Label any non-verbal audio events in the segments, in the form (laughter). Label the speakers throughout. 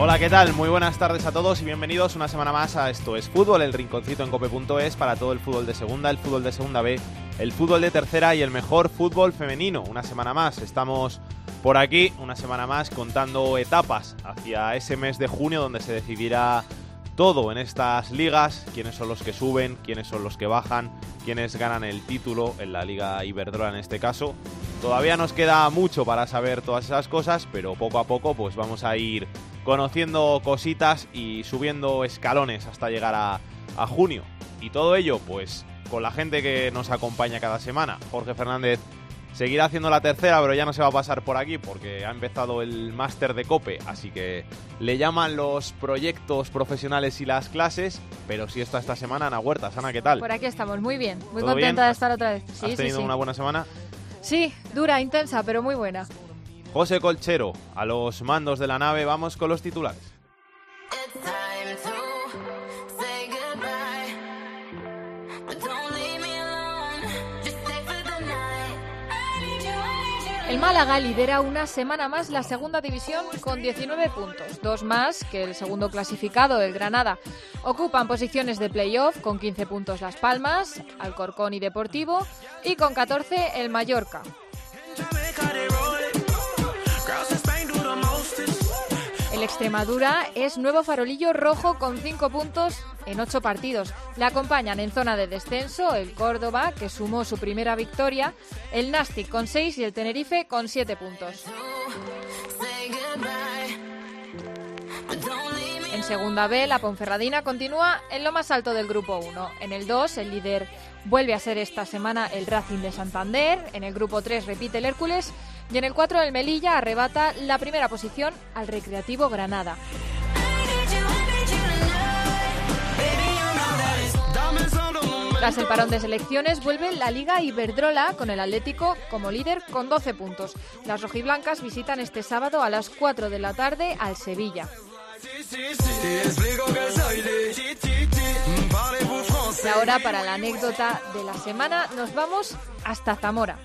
Speaker 1: Hola, ¿qué tal? Muy buenas tardes a todos y bienvenidos una semana más a Esto es Fútbol, el rinconcito en cope.es para todo el fútbol de segunda, el fútbol de segunda B, el fútbol de tercera y el mejor fútbol femenino. Una semana más, estamos por aquí, una semana más contando etapas hacia ese mes de junio donde se decidirá todo en estas ligas, quiénes son los que suben, quiénes son los que bajan, quiénes ganan el título en la Liga Iberdrola en este caso. Todavía nos queda mucho para saber todas esas cosas, pero poco a poco pues vamos a ir conociendo cositas y subiendo escalones hasta llegar a, a junio. Y todo ello pues con la gente que nos acompaña cada semana. Jorge Fernández Seguirá haciendo la tercera, pero ya no se va a pasar por aquí porque ha empezado el máster de COPE, así que le llaman los proyectos profesionales y las clases, pero sí está esta semana Ana Huerta. Ana, ¿qué tal?
Speaker 2: Por aquí estamos, muy bien, muy contenta de estar otra vez.
Speaker 1: Sí, ¿Has tenido una buena semana?
Speaker 2: Sí, dura, intensa, pero muy buena.
Speaker 1: José Colchero, a los mandos de la nave, vamos con los titulares.
Speaker 2: El Málaga lidera una semana más la segunda división con 19 puntos, dos más que el segundo clasificado, el Granada. Ocupan posiciones de playoff con 15 puntos Las Palmas, Alcorcón y Deportivo y con 14 el Mallorca. El Extremadura es nuevo farolillo rojo con 5 puntos en 8 partidos. Le acompañan en zona de descenso el Córdoba, que sumó su primera victoria, el Nastic con 6 y el Tenerife con 7 puntos. En segunda B, la Ponferradina continúa en lo más alto del grupo 1. En el 2, el líder vuelve a ser esta semana el Racing de Santander. En el grupo 3 repite el Hércules y en el 4 el Melilla arrebata la primera posición al Recreativo Granada. Tras el parón de selecciones vuelve la Liga Iberdrola con el Atlético como líder con 12 puntos. Las rojiblancas visitan este sábado a las 4 de la tarde al Sevilla. Y ahora para la anécdota de la semana nos vamos hasta Zamora.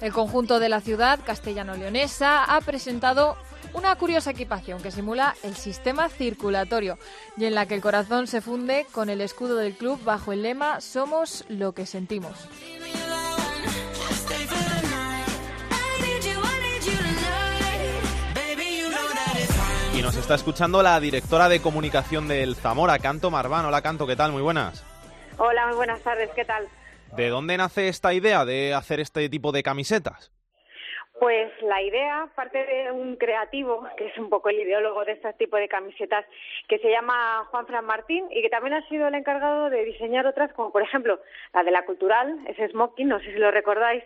Speaker 2: El conjunto de la ciudad castellano-leonesa ha presentado una curiosa equipación que simula el sistema circulatorio y en la que el corazón se funde con el escudo del club bajo el lema Somos lo que sentimos.
Speaker 1: Y nos está escuchando la directora de comunicación del Zamora, Canto Marván. Hola Canto, ¿qué tal? Muy buenas.
Speaker 3: Hola, muy buenas tardes, ¿qué tal?
Speaker 1: ¿De dónde nace esta idea de hacer este tipo de camisetas?
Speaker 3: Pues la idea parte de un creativo, que es un poco el ideólogo de este tipo de camisetas, que se llama Juan Fran Martín y que también ha sido el encargado de diseñar otras, como por ejemplo la de la Cultural, ese smoking, no sé si lo recordáis,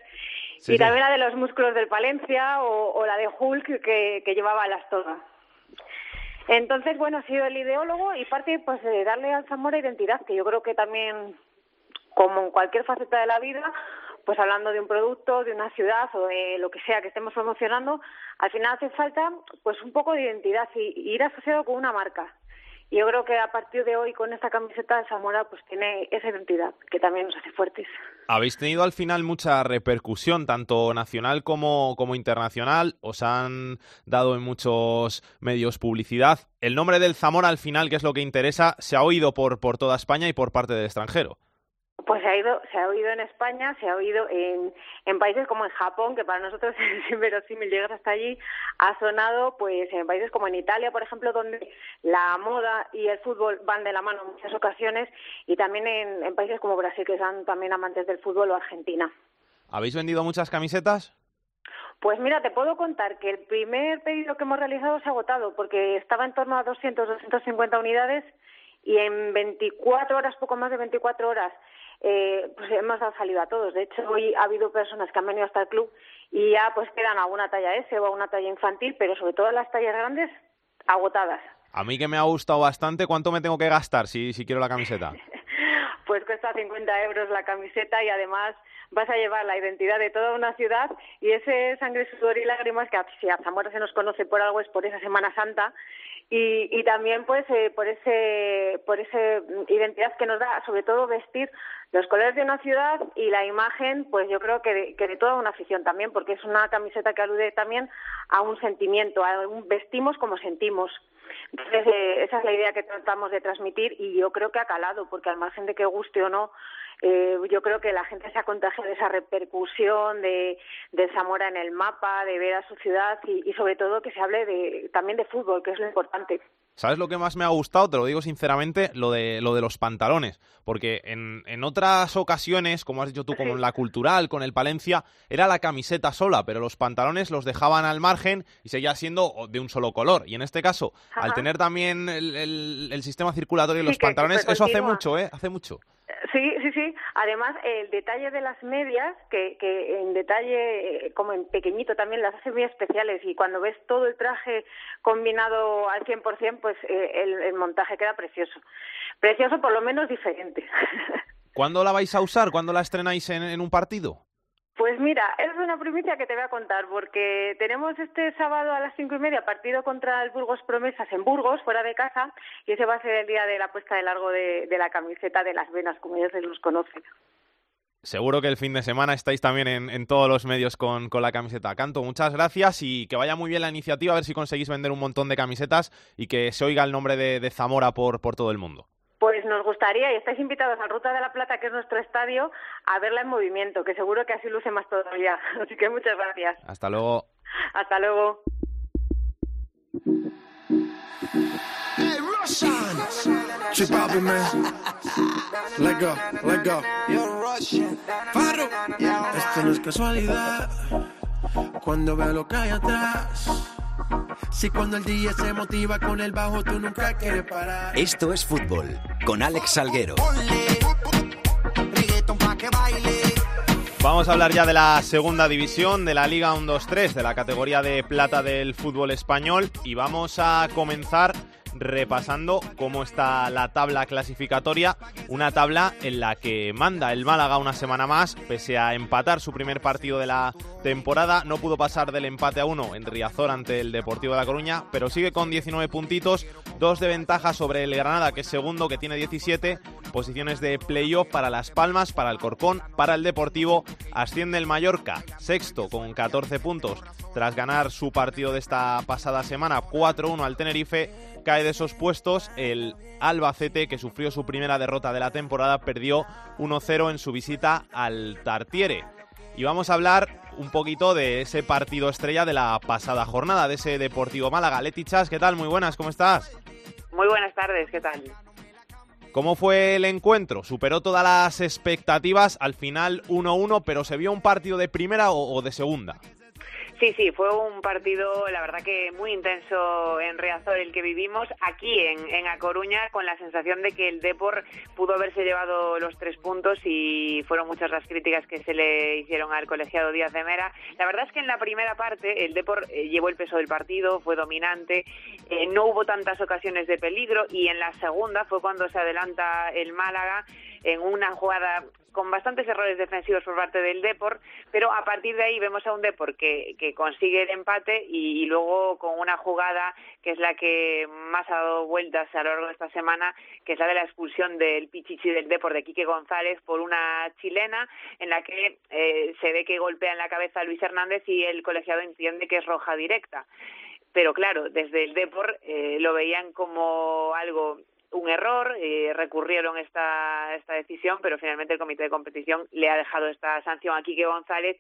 Speaker 3: y también la de los músculos del Palencia o, la de Hulk que, que llevaba las togas. Entonces, bueno, ha sido el ideólogo y parte pues de darle al Zamora identidad, que yo creo que también como en cualquier faceta de la vida, pues hablando de un producto, de una ciudad o de lo que sea que estemos promocionando, al final hace falta pues un poco de identidad y, ir asociado con una marca. Yo creo que a partir de hoy con esta camiseta Zamora pues tiene esa identidad que también nos hace fuertes.
Speaker 1: Habéis tenido al final mucha repercusión, tanto nacional como, como internacional. Os han dado en muchos medios publicidad. El nombre del Zamora al final, que es lo que interesa, se ha oído por, por toda España y por parte del extranjero.
Speaker 3: Pues se ha, ido, se ha oído en España, se ha oído en, en países como en Japón, que para nosotros (laughs) es inverosímil llegar hasta allí, ha sonado pues en países como en Italia, por ejemplo, donde la moda y el fútbol van de la mano en muchas ocasiones, y también en, en países como Brasil, que son también amantes del fútbol, o Argentina.
Speaker 1: ¿Habéis vendido muchas camisetas?
Speaker 3: Pues mira, te puedo contar que el primer pedido que hemos realizado se ha agotado, porque estaba en torno a 200, 250 unidades, y en 24 horas, poco más de 24 horas, eh, pues hemos dado salida a todos. De hecho, hoy ha habido personas que han venido hasta el club y ya pues quedan alguna talla S o una talla infantil, pero sobre todo las tallas grandes agotadas.
Speaker 1: A mí que me ha gustado bastante, ¿cuánto me tengo que gastar si, si quiero la camiseta? (laughs)
Speaker 3: pues cuesta 50 euros la camiseta y además vas a llevar la identidad de toda una ciudad y ese sangre, sudor y lágrimas que si a Zamora se nos conoce por algo es por esa Semana Santa y, y también pues eh, por ese por esa identidad que nos da sobre todo vestir los colores de una ciudad y la imagen pues yo creo que de, que de toda una afición también porque es una camiseta que alude también a un sentimiento a un vestimos como sentimos. Entonces eh, esa es la idea que tratamos de transmitir y yo creo que ha calado porque al margen de que guste o no eh, yo creo que la gente se ha contagiado de esa repercusión de, de Zamora en el mapa, de ver a su ciudad y, y sobre todo que se hable de, también de fútbol, que es lo importante.
Speaker 1: ¿Sabes lo que más me ha gustado? Te lo digo sinceramente, lo de, lo de los pantalones. Porque en, en otras ocasiones, como has dicho tú, como en la cultural, con el Palencia, era la camiseta sola, pero los pantalones los dejaban al margen y seguía siendo de un solo color. Y en este caso, al tener también el, el, el sistema circulatorio y los pantalones, eso hace mucho, ¿eh? Hace mucho.
Speaker 3: Sí, sí, sí. Además, el detalle de las medias, que, que en detalle, eh, como en pequeñito también, las hace muy especiales. Y cuando ves todo el traje combinado al 100%, pues eh, el, el montaje queda precioso. Precioso, por lo menos diferente. (laughs)
Speaker 1: ¿Cuándo la vais a usar? ¿Cuándo la estrenáis en, en un partido?
Speaker 3: Pues mira, es una primicia que te voy a contar, porque tenemos este sábado a las cinco y media partido contra el Burgos Promesas en Burgos, fuera de casa, y ese va a ser el día de la puesta de largo de, la camiseta de las venas, como ellos los conocen.
Speaker 1: Seguro que el fin de semana estáis también en, todos los medios con, la camiseta. Canto, muchas gracias y que vaya muy bien la iniciativa, a ver si conseguís vender un montón de camisetas y que se oiga el nombre de, Zamora por todo el mundo.
Speaker 3: Pues nos gustaría, y estáis invitados a Ruta de la Plata, que es nuestro estadio, a verla en movimiento, que seguro que así luce más todavía. (laughs) Así que muchas gracias.
Speaker 1: Hasta luego.
Speaker 3: Hasta luego.
Speaker 4: Hey, Russian. Chip Bobby, man. Let go, let go. Farro. Esto no es casualidad. Cuando veo lo que hay atrás. Si cuando el día se motiva con el bajo, tú nunca quieres parar.
Speaker 5: Esto es fútbol, con Alex Salguero.
Speaker 1: Vamos a hablar ya de la segunda división, de la Liga 1-2-3, de la categoría de plata del fútbol español. Y vamos a comenzar repasando cómo está la tabla clasificatoria, una tabla en la que manda el Málaga una semana más, pese a empatar su primer partido de la temporada, no pudo pasar del empate a uno en Riazor ante el Deportivo de La Coruña, pero sigue con 19 puntitos, dos de ventaja sobre el Granada, que es segundo, que tiene 17, posiciones de playoff para Las Palmas, para el Corcón, para el Deportivo, asciende el Mallorca, sexto con 14 puntos, tras ganar su partido de esta pasada semana 4-1 al Tenerife, cae de esos puestos el Albacete, que sufrió su primera derrota de la temporada, perdió 1-0 en su visita al Tartiere. Y vamos a hablar un poquito de ese partido estrella de la pasada jornada, de ese Deportivo Málaga. Leti Chas, ¿qué tal? Muy buenas, ¿cómo estás?
Speaker 6: Muy buenas tardes, ¿qué tal?
Speaker 1: ¿Cómo fue el encuentro? ¿Superó todas las expectativas? Al final 1-1, pero ¿se vio un partido de primera o, o de segunda?
Speaker 6: Sí, sí, fue un partido, la verdad que muy intenso en Riazor el que vivimos, aquí en, en A Coruña, con la sensación de que el Depor pudo haberse llevado los tres puntos y fueron muchas las críticas que se le hicieron al colegiado Díaz de Mera. La verdad es que en la primera parte el Depor eh, llevó el peso del partido, fue dominante, eh, no hubo tantas ocasiones de peligro y en la segunda fue cuando se adelanta el Málaga en una jugada con bastantes errores defensivos por parte del Depor, pero a partir de ahí vemos a un Depor que, que consigue el empate y, luego con una jugada que es la que más ha dado vueltas a lo largo de esta semana, que es la de la expulsión del Pichichi del Depor de Quique González por una chilena, en la que eh, se ve que golpea en la cabeza a Luis Hernández y el colegiado entiende que es roja directa. Pero claro, desde el Depor eh, lo veían como algo un error, eh, recurrieron esta, esta decisión, pero finalmente el comité de competición le ha dejado esta sanción a Quique González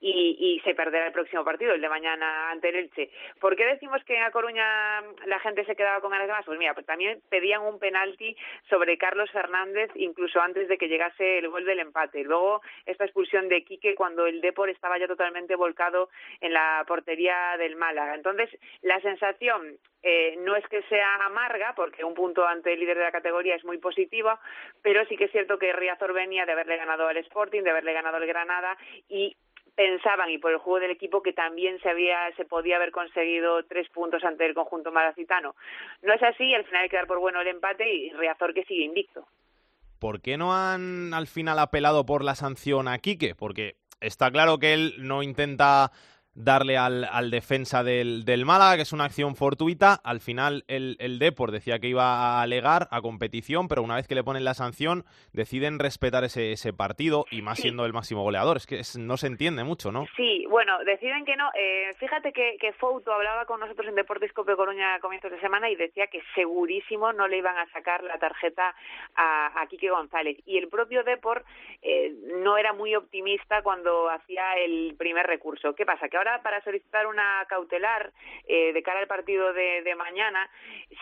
Speaker 6: y, y, se perderá el próximo partido, el de mañana ante el Elche. ¿Por qué decimos que en A Coruña la gente se quedaba con ganas de más? Pues mira, pues también pedían un penalti sobre Carlos Fernández incluso antes de que llegase el gol del empate. Luego esta expulsión de Quique cuando el Depor estaba ya totalmente volcado en la portería del Málaga. Entonces, la sensación eh, no es que sea amarga, porque un punto ante el líder de la categoría es muy positiva, pero sí que es cierto que Riazor venía de haberle ganado al Sporting, de haberle ganado al Granada y pensaban y por el juego del equipo que también se había se podía haber conseguido tres puntos ante el conjunto malacitano. No es así, al final hay que dar por bueno el empate y Riazor que sigue invicto.
Speaker 1: ¿Por qué no han al final apelado por la sanción a Quique? Porque está claro que él no intenta darle al, al defensa del, del, Málaga, que es una acción fortuita. Al final el, el Depor decía que iba a alegar a competición, pero una vez que le ponen la sanción, deciden respetar ese, ese partido y más sí. siendo el máximo goleador. Es que es, no se entiende mucho, ¿no?
Speaker 6: Sí, bueno, deciden que no. Eh, fíjate que, que Fouto hablaba con nosotros en Deportes Cope Coruña a comienzos de semana y decía que segurísimo no le iban a sacar la tarjeta a, a Quique González. Y el propio Depor eh, no era muy optimista cuando hacía el primer recurso. ¿Qué pasa? Que ahora para solicitar una cautelar eh, de cara al partido de, de mañana,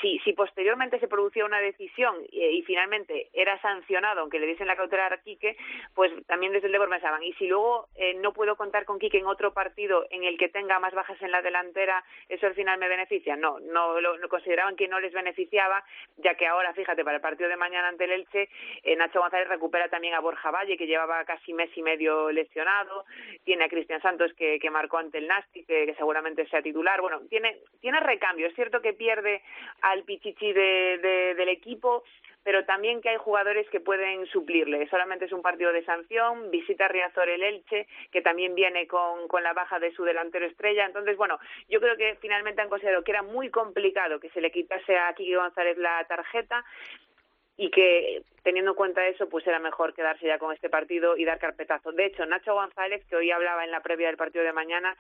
Speaker 6: si, si, posteriormente se producía una decisión eh, y finalmente era sancionado, aunque le diesen la cautelar a Quique, pues también desde el Depor pensaban, y si luego eh, no puedo contar con Quique en otro partido en el que tenga más bajas en la delantera, ¿eso al final me beneficia? No, no lo consideraban que no les beneficiaba, ya que ahora, fíjate, para el partido de mañana ante el Elche, Nacho González recupera también a Borja Valle, que llevaba casi mes y medio lesionado, tiene a Cristian Santos, que, que marcó ante el Nasti, que, seguramente sea titular. Bueno, tiene, tiene recambio. Es cierto que pierde al Pichichi de, de, del equipo, pero también que hay jugadores que pueden suplirle. Solamente es un partido de sanción, visita Riazor el Elche, que también viene con, con la baja de su delantero estrella. Entonces, bueno, yo creo que finalmente han considerado que era muy complicado que se le quitase a Kiki González la tarjeta y que teniendo en cuenta eso, pues era mejor quedarse ya con este partido y dar carpetazo. De hecho, Nacho González, que hoy hablaba en la previa del partido de mañana,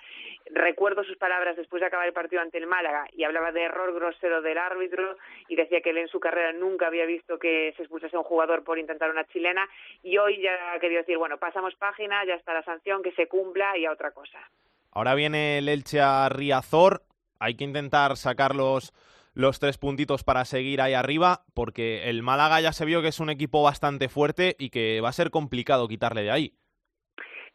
Speaker 6: recuerdo sus palabras después de acabar el partido ante el Málaga y hablaba de error grosero del árbitro y decía que él en su carrera nunca había visto que se expulsase un jugador por intentar una chilena y hoy ya ha querido decir, bueno, pasamos página, ya está la sanción, que se cumpla y a otra cosa.
Speaker 1: Ahora viene el Elche a Riazor, hay que intentar sacarlos los tres puntitos para seguir ahí arriba, porque el Málaga ya se vio que es un equipo bastante fuerte y que va a ser complicado quitarle de ahí.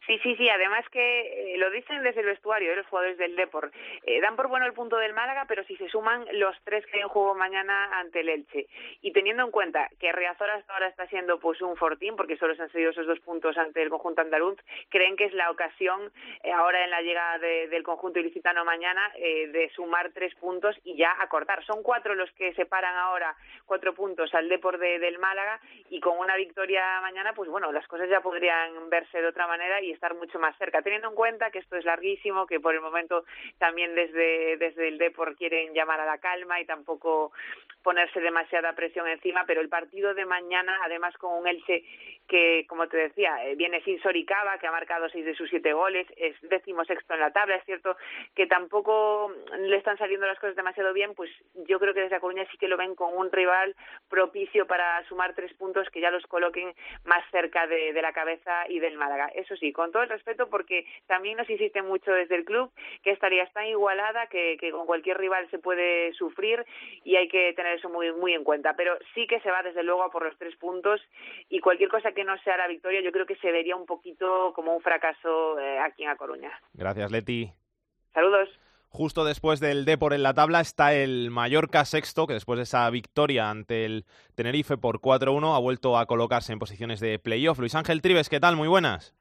Speaker 6: Sí, sí, sí. Además que eh, lo dicen desde el vestuario ¿eh? los jugadores del Depor. Eh, dan por bueno el punto del Málaga, pero si se suman los tres que hay en juego mañana ante el Elche. Y teniendo en cuenta que Riazor hasta ahora está siendo pues un fortín, porque solo se han cedido esos dos puntos ante el conjunto andaluz, creen que es la ocasión ahora en la llegada de, del conjunto ilicitano mañana de sumar tres puntos y ya acortar. Son cuatro los que separan ahora cuatro puntos al Depor de, del Málaga y con una victoria mañana, pues bueno, las cosas ya podrían verse de otra manera y estar mucho más cerca, teniendo en cuenta que esto es larguísimo, que por el momento también desde, desde el Depor quieren llamar a la calma y tampoco ponerse demasiada presión encima, pero el partido de mañana, además con un Elche que, como te decía, viene sin Soricaba, que ha marcado seis de sus siete goles, es décimo sexto en la tabla, es cierto que tampoco le están saliendo las cosas demasiado bien, pues yo creo que desde A Coruña sí que lo ven con un rival propicio para sumar tres puntos que ya los coloquen más cerca de, de la cabeza y del Málaga. Eso sí, con todo el respeto, porque también nos insiste mucho desde el club que esta liga está igualada, que, que con cualquier rival se puede sufrir y hay que tener eso muy, muy en cuenta. Pero sí que se va desde luego a por los tres puntos y cualquier cosa que no sea la victoria yo creo que se vería un poquito como un fracaso eh, aquí en A Coruña.
Speaker 1: Gracias, Leti.
Speaker 6: Saludos.
Speaker 1: Justo después del Depor en la tabla está el Mallorca sexto, que después de esa victoria ante el Tenerife por 4-1 ha vuelto a colocarse en posiciones de playoff. Luis Ángel Tribes, ¿qué tal? Muy buenas.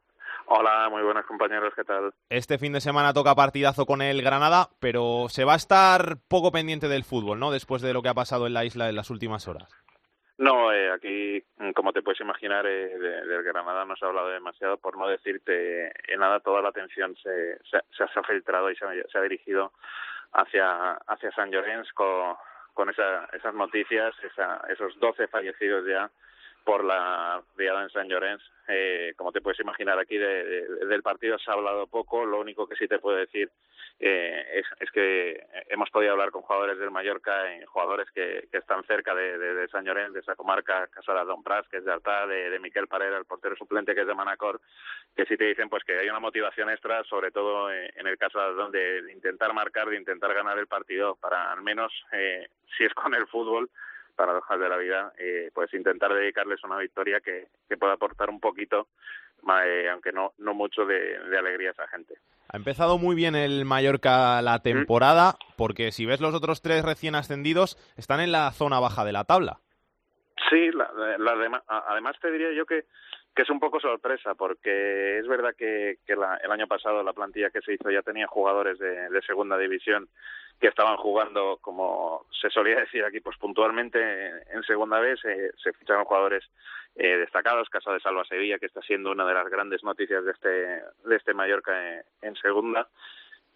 Speaker 7: Hola, muy buenas compañeros, ¿qué tal?
Speaker 1: Este fin de semana toca partidazo con el Granada, pero se va a estar poco pendiente del fútbol, ¿no? Después de lo que ha pasado en la isla en las últimas horas.
Speaker 7: No, eh, aquí, como te puedes imaginar, eh, de, del Granada no se ha hablado demasiado, por no decirte en nada, toda la atención se, se, se ha filtrado y se, se ha dirigido hacia, hacia San Llorens con, con esa, esas noticias, esa, esos 12 fallecidos ya por la viada en San Llorens. Eh, como te puedes imaginar, aquí de, de, del partido se ha hablado poco. Lo único que sí te puedo decir eh, es, es, que hemos podido hablar con jugadores del Mallorca, y jugadores que, que están cerca de, de, San Llorens, de esa comarca, Casa de Don Pras, que es de Artá, de, Miquel Parera, el portero suplente, que es de Manacor, que sí te dicen pues que hay una motivación extra, sobre todo en el caso de, de intentar marcar, de intentar ganar el partido, para al menos, eh, si es con el fútbol, paradojas de la vida, eh, pues intentar dedicarles una victoria que, que pueda aportar un poquito, eh, aunque no, no mucho de, de, alegría a esa gente.
Speaker 1: Ha empezado muy bien el Mallorca la temporada, ¿Mm? porque si ves los otros tres recién ascendidos, están en la zona baja de la tabla.
Speaker 7: Sí, la, la, además te diría yo que que es un poco sorpresa porque es verdad que, que el año pasado la plantilla que se hizo ya tenía jugadores de, de, segunda división que estaban jugando como se solía decir aquí pues puntualmente en segunda vez se, ficharon jugadores eh, destacados caso de Salva Sevilla que está siendo una de las grandes noticias de este de este Mallorca en, en segunda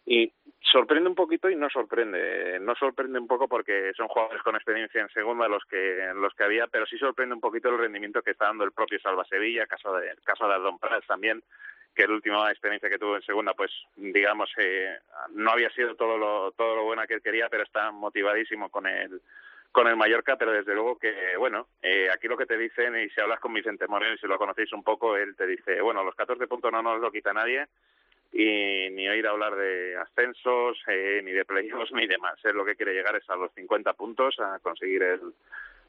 Speaker 7: y sorprende un poquito y no sorprende. No sorprende un poco porque son jugadores con experiencia en segunda los que los que había, pero sí sorprende un poquito el rendimiento que está dando el propio Salva Sevilla, caso de caso de Ardón Prats también, que la última experiencia que tuvo en segunda, pues digamos eh, no había sido todo lo todo lo buena que él quería, pero está motivadísimo con el con el Mallorca, pero desde luego que, bueno, eh, aquí lo que te dicen, y si hablas con Vicente Moreno, y si lo conocéis un poco, él te dice, bueno, los 14 puntos no nos lo quita nadie, y ni oír hablar de ascensos, eh, ni de playoffs, ni demás. Él lo que quiere llegar es a los 50 puntos, a conseguir el,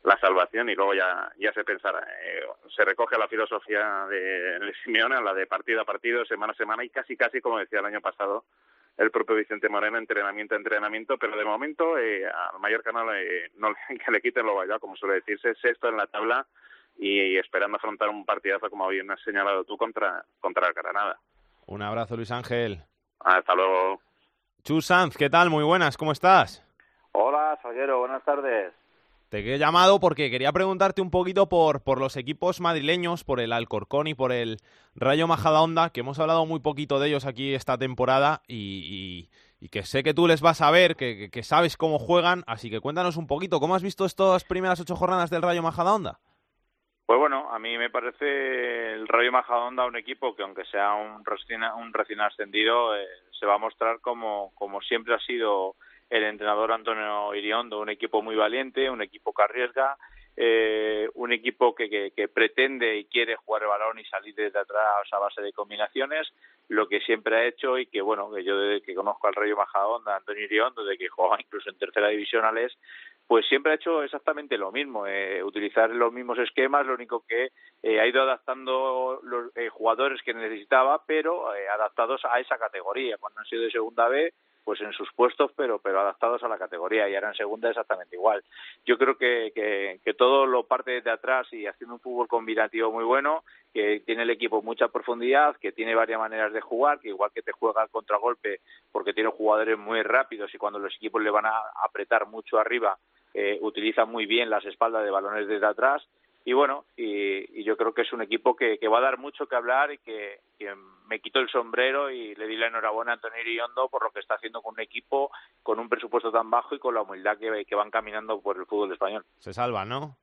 Speaker 7: la salvación y luego ya, ya se pensará. Eh, se recoge la filosofía de, de Simeone, la de partido a partido, semana a semana y casi, casi, como decía el año pasado, el propio Vicente Moreno, entrenamiento a entrenamiento, pero de momento eh, al Mallorca no le, no (laughs) que le quiten lo vaya, como suele decirse, sexto en la tabla y, esperando afrontar un partidazo, como bien has señalado tú, contra, contra el Granada.
Speaker 1: Un abrazo, Luis Ángel.
Speaker 7: Hasta luego.
Speaker 1: Chu Sanz, ¿qué tal? Muy buenas, ¿cómo estás?
Speaker 8: Hola, Salguero, buenas tardes.
Speaker 1: Te he llamado porque quería preguntarte un poquito por, por los equipos madrileños, por el Alcorcón y por el Rayo Majadahonda, que hemos hablado muy poquito de ellos aquí esta temporada y, que sé que tú les vas a ver, que, sabes cómo juegan, así que cuéntanos un poquito, ¿cómo has visto estas primeras ocho jornadas del Rayo Majadahonda?
Speaker 8: Pues bueno, a mí me parece el Rayo Majadahonda un equipo que aunque sea un recién, un ascendido, eh, se va a mostrar como, como siempre ha sido el entrenador Antonio Iriondo, un equipo muy valiente, un equipo que arriesga, eh, un equipo que, que, que, pretende y quiere jugar el balón y salir desde atrás a base de combinaciones, lo que siempre ha hecho y que bueno, que yo desde que conozco al Rayo Majadahonda, Antonio Iriondo, desde que jugaba incluso en tercera división pues siempre ha hecho exactamente lo mismo, eh, utilizar los mismos esquemas, lo único que eh, ha ido adaptando los eh, jugadores que necesitaba, pero eh, adaptados a esa categoría. Cuando han sido de segunda B, pues en sus puestos, pero pero adaptados a la categoría y ahora en segunda exactamente igual. Yo creo que, que, todo lo parte desde atrás y haciendo un fútbol combinativo muy bueno, que tiene el equipo mucha profundidad, que tiene varias maneras de jugar, que igual que te juega al contragolpe porque tiene jugadores muy rápidos y cuando los equipos le van a apretar mucho arriba eh, utiliza muy bien las espaldas de balones desde atrás y bueno, y, y yo creo que es un equipo que, que, va a dar mucho que hablar y que, que, me quito el sombrero y le di la enhorabuena a Antonio Iriondo por lo que está haciendo con un equipo con un presupuesto tan bajo y con la humildad que, que van caminando por el fútbol español.
Speaker 1: Se salva, ¿no?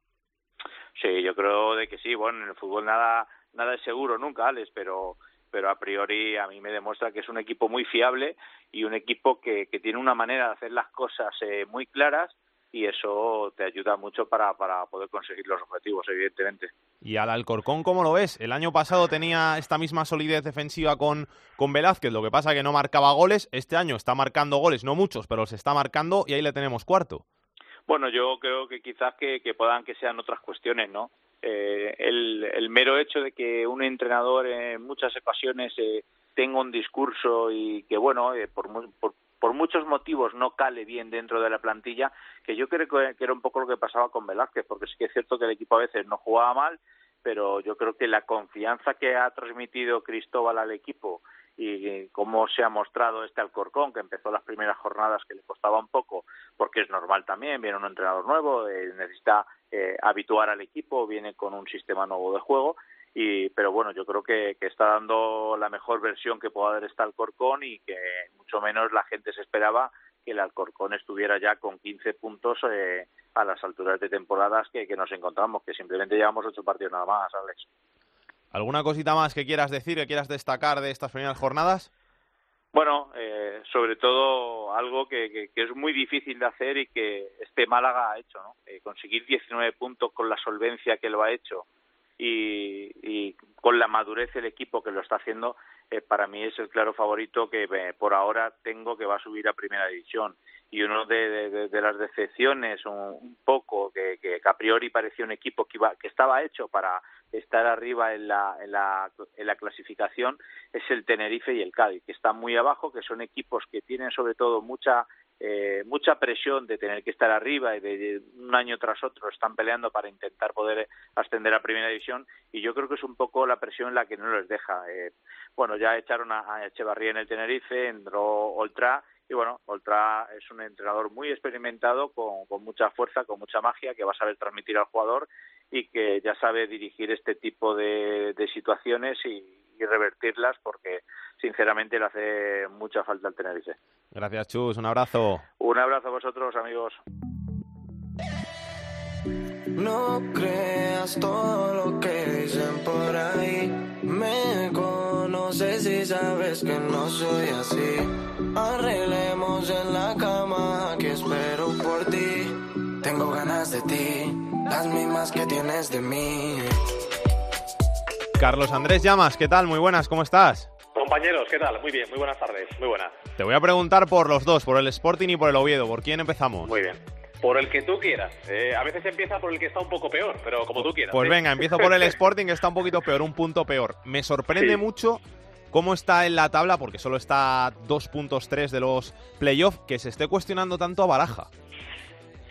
Speaker 8: Sí, yo creo de que sí. Bueno, en el fútbol nada nada es seguro nunca, Alex, pero pero a priori a mí me demuestra que es un equipo muy fiable y un equipo que, que tiene una manera de hacer las cosas eh, muy claras y eso te ayuda mucho para, para poder conseguir los objetivos, evidentemente.
Speaker 1: ¿Y al Alcorcón cómo lo ves? El año pasado tenía esta misma solidez defensiva con, con Velázquez, lo que pasa que no marcaba goles. Este año está marcando goles, no muchos, pero se está marcando y ahí le tenemos cuarto.
Speaker 8: Bueno, yo creo que quizás que, que puedan que sean otras cuestiones, ¿no? Eh, el, el mero hecho de que un entrenador en muchas ocasiones eh, tenga un discurso y que, bueno, eh, por, por, por muchos motivos no cale bien dentro de la plantilla, que yo creo que era un poco lo que pasaba con Velázquez, porque sí que es cierto que el equipo a veces no jugaba mal, pero yo creo que la confianza que ha transmitido Cristóbal al equipo y cómo se ha mostrado este Alcorcón, que empezó las primeras jornadas que le costaba un poco, porque es normal también, viene un entrenador nuevo, eh, necesita eh, habituar al equipo, viene con un sistema nuevo de juego, y pero bueno yo creo que, que, está dando la mejor versión que pueda dar este Alcorcón y que mucho menos la gente se esperaba que el Alcorcón estuviera ya con 15 puntos eh, a las alturas de temporadas que, que, nos encontramos, que simplemente llevamos ocho partidos nada más, Alex.
Speaker 1: ¿Alguna cosita más que quieras decir, que quieras destacar de estas primeras jornadas?
Speaker 8: Bueno, eh, sobre todo algo que, que, que, es muy difícil de hacer y que este Málaga ha hecho, ¿no? Eh, conseguir 19 puntos con la solvencia que lo ha hecho y, y con la madurez del equipo que lo está haciendo, eh, para mí es el claro favorito que eh, por ahora tengo que va a subir a primera división. Y de, de, de las decepciones, un, un poco, que, que, a priori parecía un equipo que, iba, que estaba hecho para estar arriba en la, en, la, en la clasificación, es el Tenerife y el Cádiz, que están muy abajo, que son equipos que tienen sobre todo mucha eh, mucha presión de tener que estar arriba y de, un año tras otro están peleando para intentar poder ascender a primera división y yo creo que es un poco la presión la que no les deja. Eh, bueno, ya echaron a, Echevarría en el Tenerife, entró Oltra y bueno, Oltra es un entrenador muy experimentado, con, con, mucha fuerza, con mucha magia, que va a saber transmitir al jugador y que ya sabe dirigir este tipo de, de situaciones y, y revertirlas porque sinceramente le hace mucha falta al Tenerife.
Speaker 1: Gracias, Chus. Un abrazo.
Speaker 8: Un abrazo a vosotros, amigos.
Speaker 4: No creas todo lo que dicen por ahí. Me conoces y sabes que no soy así. Arreglemos en la cama que espero por ti. Tengo ganas de ti, las mismas que tienes de mí.
Speaker 1: Carlos Andrés Llamas, ¿qué tal? Muy buenas, ¿cómo estás?
Speaker 9: Compañeros, ¿qué tal? Muy bien, muy buenas tardes, muy buenas.
Speaker 1: Te voy a preguntar por los dos, por el Sporting y por el Oviedo. ¿Por quién empezamos?
Speaker 9: Muy bien. Por el que tú quieras. Eh, a veces empieza por el que está un poco peor, pero como tú quieras.
Speaker 1: Pues venga, empiezo por el (laughs) Sporting, que está un poquito peor, un punto peor. Me sorprende mucho cómo está en la tabla, porque solo está dos puntos tres de los playoffs, que se esté cuestionando tanto a Baraja.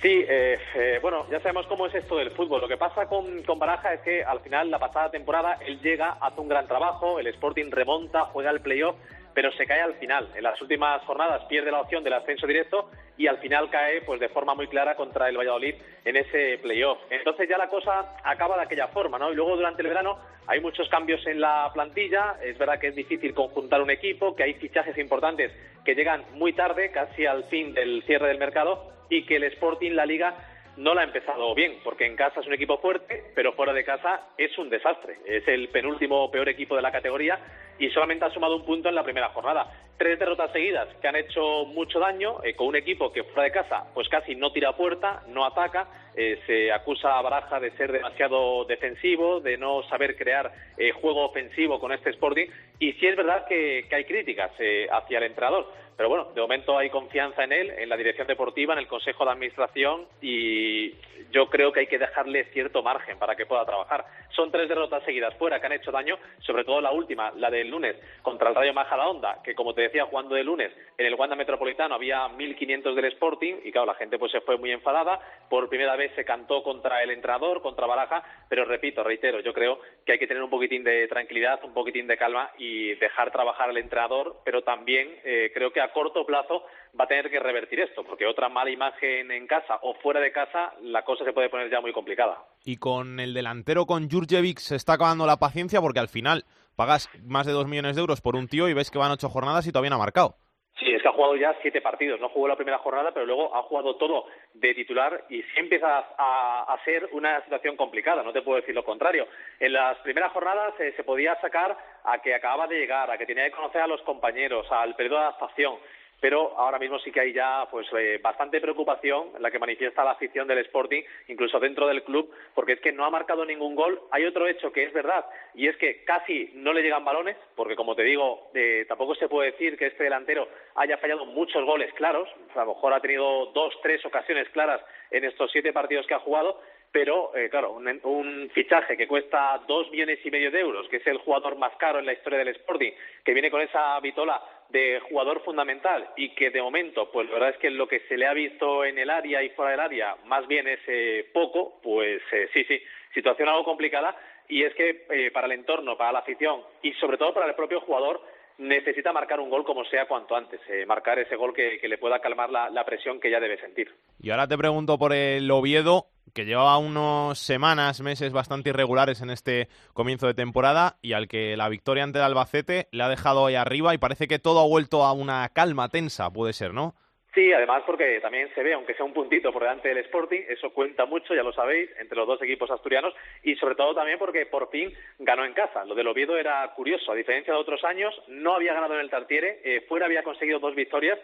Speaker 9: Sí, eh, eh, bueno, ya sabemos cómo es esto del fútbol. Lo que pasa con, con Baraja es que al final, la pasada temporada, él llega, hace un gran trabajo, el Sporting remonta, juega el playoff, pero se cae al final. En las últimas jornadas pierde la opción del ascenso directo y al final cae pues de forma muy clara contra el Valladolid en ese playoff. Entonces ya la cosa acaba de aquella forma, ¿no? Y luego durante el verano hay muchos cambios en la plantilla, es verdad que es difícil conjuntar un equipo, que hay fichajes importantes que llegan muy tarde, casi al fin del cierre del mercado y que el Sporting, la Liga, no la ha empezado bien, porque en casa es un equipo fuerte, pero fuera de casa es un desastre. Es el penúltimo peor equipo de la categoría y solamente ha sumado un punto en la primera jornada. Tres derrotas seguidas que han hecho mucho daño, eh, con un equipo que fuera de casa pues casi no tira puerta, no ataca, eh, se acusa a Baraja de ser demasiado defensivo, de no saber crear eh, juego ofensivo con este Sporting y sí es verdad que, que hay críticas hacia el entrenador pero bueno, de momento hay confianza en él, en la dirección deportiva, en el Consejo de Administración y yo creo que hay que dejarle cierto margen para que pueda trabajar. Son tres derrotas seguidas fuera que han hecho daño, sobre todo la última, la del lunes contra el Rayo Majadahonda, que como te decía, jugando de lunes en el Wanda Metropolitano había 1.500 del Sporting y claro, la gente pues se fue muy enfadada. Por primera vez se cantó contra el entrenador, contra Baraja, pero repito, reitero, yo creo que hay que tener un poquitín de tranquilidad, un poquitín de calma y dejar trabajar al entrenador, pero también eh, creo que a corto plazo va a tener que revertir esto, porque otra mala imagen en casa o fuera de casa, la cosa se puede poner ya muy complicada.
Speaker 1: Y con el delantero, con Jurjevic, se está acabando la paciencia porque al final pagas más de dos millones de euros por un tío y ves que van ocho jornadas y todavía no ha marcado.
Speaker 9: Sí, es que ha jugado ya siete partidos. No jugó la primera jornada, pero luego ha jugado todo de titular y sí empieza a, ser una situación complicada. No te puedo decir lo contrario. En las primeras jornadas eh, se podía sacar a que acababa de llegar, a que tenía que conocer a los compañeros, al periodo de adaptación pero ahora mismo sí que hay ya pues eh, bastante preocupación la que manifiesta la afición del Sporting, incluso dentro del club, porque es que no ha marcado ningún gol. Hay otro hecho que es verdad, y es que casi no le llegan balones, porque como te digo, eh, tampoco se puede decir que este delantero haya fallado muchos goles claros, a lo mejor ha tenido dos, tres ocasiones claras en estos siete partidos que ha jugado, pero eh, claro, un, fichaje que cuesta dos millones y medio de euros, que es el jugador más caro en la historia del Sporting, que viene con esa vitola de jugador fundamental y que de momento, pues la verdad es que lo que se le ha visto en el área y fuera del área más bien es eh, poco, pues eh, sí, sí, situación algo complicada. Y es que para el entorno, para la afición y sobre todo para el propio jugador necesita marcar un gol como sea cuanto antes, marcar ese gol que, le pueda calmar la presión que ya debe sentir.
Speaker 1: Y ahora te pregunto por el Oviedo, que llevaba unas semanas, meses bastante irregulares en este comienzo de temporada y al que la victoria ante el Albacete le ha dejado ahí arriba y parece que todo ha vuelto a una calma tensa, puede ser, ¿no?
Speaker 9: Sí, además porque también se ve, aunque sea un puntito por delante del Sporting, eso cuenta mucho, ya lo sabéis, entre los dos equipos asturianos y sobre todo también porque por fin ganó en casa. Lo del Oviedo era curioso, a diferencia de otros años, no había ganado en el Tartiere, eh, fuera había conseguido dos victorias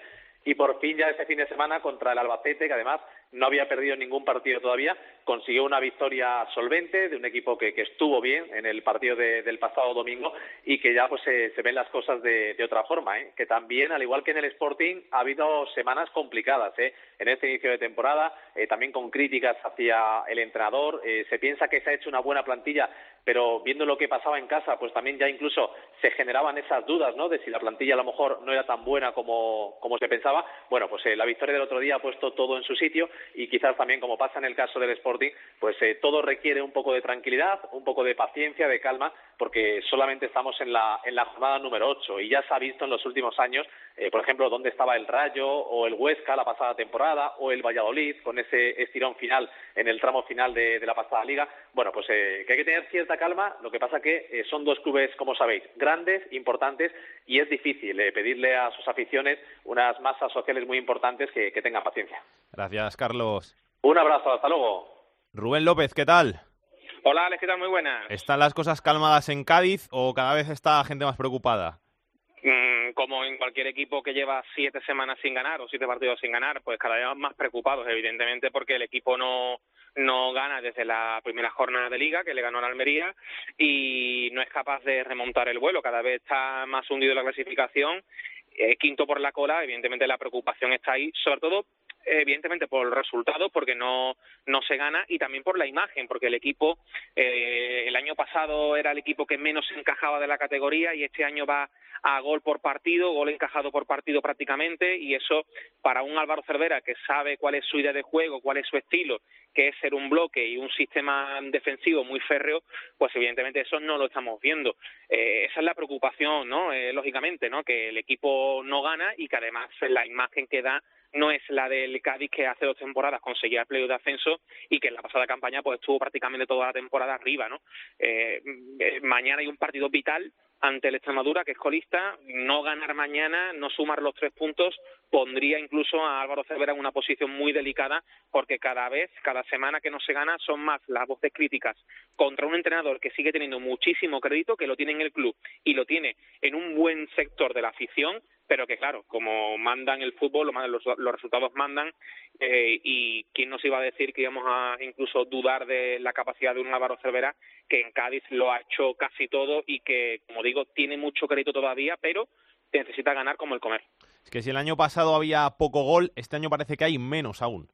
Speaker 9: y por fin ya este fin de semana contra el Albacete, que además no había perdido ningún partido todavía, consiguió una victoria solvente de un equipo que, estuvo bien en el partido del pasado domingo y que ya pues se, ven las cosas de, otra forma, ¿eh? que también, al igual que en el Sporting, ha habido semanas complicadas ¿eh? en este inicio de temporada, eh, también con críticas hacia el entrenador, eh, se piensa que se ha hecho una buena plantilla, pero viendo lo que pasaba en casa, pues también ya incluso se generaban esas dudas, ¿no? De si la plantilla a lo mejor no era tan buena como, como se pensaba. Bueno, pues la victoria del otro día ha puesto todo en su sitio y quizás también, como pasa en el caso del Sporting, pues eh, todo requiere un poco de tranquilidad, un poco de paciencia, de calma, porque solamente estamos en la, en la jornada número 8 y ya se ha visto en los últimos años, eh, por ejemplo, dónde estaba el Rayo o el Huesca la pasada temporada o el Valladolid con ese estirón final en el tramo final de, la pasada liga. Bueno, pues eh, que hay que tener cierta calma, lo que pasa que son dos clubes, como sabéis, grandes, importantes y es difícil pedirle a sus aficiones unas masas sociales muy importantes que tengan paciencia.
Speaker 1: Gracias, Carlos.
Speaker 9: Un abrazo, hasta luego.
Speaker 1: Rubén López, ¿qué tal?
Speaker 10: Hola, Alex, ¿qué tal? Muy buenas.
Speaker 1: ¿Están las cosas calmadas en Cádiz o cada vez está gente más preocupada?
Speaker 10: Mm, como en cualquier equipo que lleva siete semanas sin ganar o siete partidos sin ganar, pues cada vez más preocupados, evidentemente, porque el equipo no, no gana desde la primera jornada de liga que le ganó a la Almería y no es capaz de remontar el vuelo, cada vez está más hundido la clasificación, eh, quinto por la cola, evidentemente la preocupación está ahí, sobre todo evidentemente por el resultado, porque no, no se gana, y también por la imagen, porque el equipo, eh, el año pasado era el equipo que menos encajaba de la categoría y este año va a gol por partido, gol encajado por partido prácticamente, y eso para un Álvaro Cervera que sabe cuál es su idea de juego, cuál es su estilo, que es ser un bloque y un sistema defensivo muy férreo, pues evidentemente eso no lo estamos viendo. Eh, esa es la preocupación, ¿no? Eh, lógicamente, ¿no? Que el equipo no gana y que además la imagen que da no es la del Cádiz que hace dos temporadas conseguía el playoff de ascenso y que en la pasada campaña pues estuvo prácticamente toda la temporada arriba, ¿no? Eh, eh, mañana hay un partido vital ante el Extremadura, que es colista, no ganar mañana, no sumar los tres puntos, pondría incluso a Álvaro Cervera en una posición muy delicada, porque cada vez, cada semana que no se gana, son más las voces críticas contra un entrenador que sigue teniendo muchísimo crédito, que lo tiene en el club y lo tiene en un buen sector de la afición, pero que claro, como mandan el fútbol, los, los resultados mandan, eh, y quién nos iba a decir que íbamos a incluso dudar de la capacidad de un Álvaro Cervera, que en Cádiz lo ha hecho casi todo y que, como digo, tiene mucho crédito todavía, pero necesita ganar como el comer.
Speaker 1: Que si el año pasado había poco gol, este año parece que hay menos aún.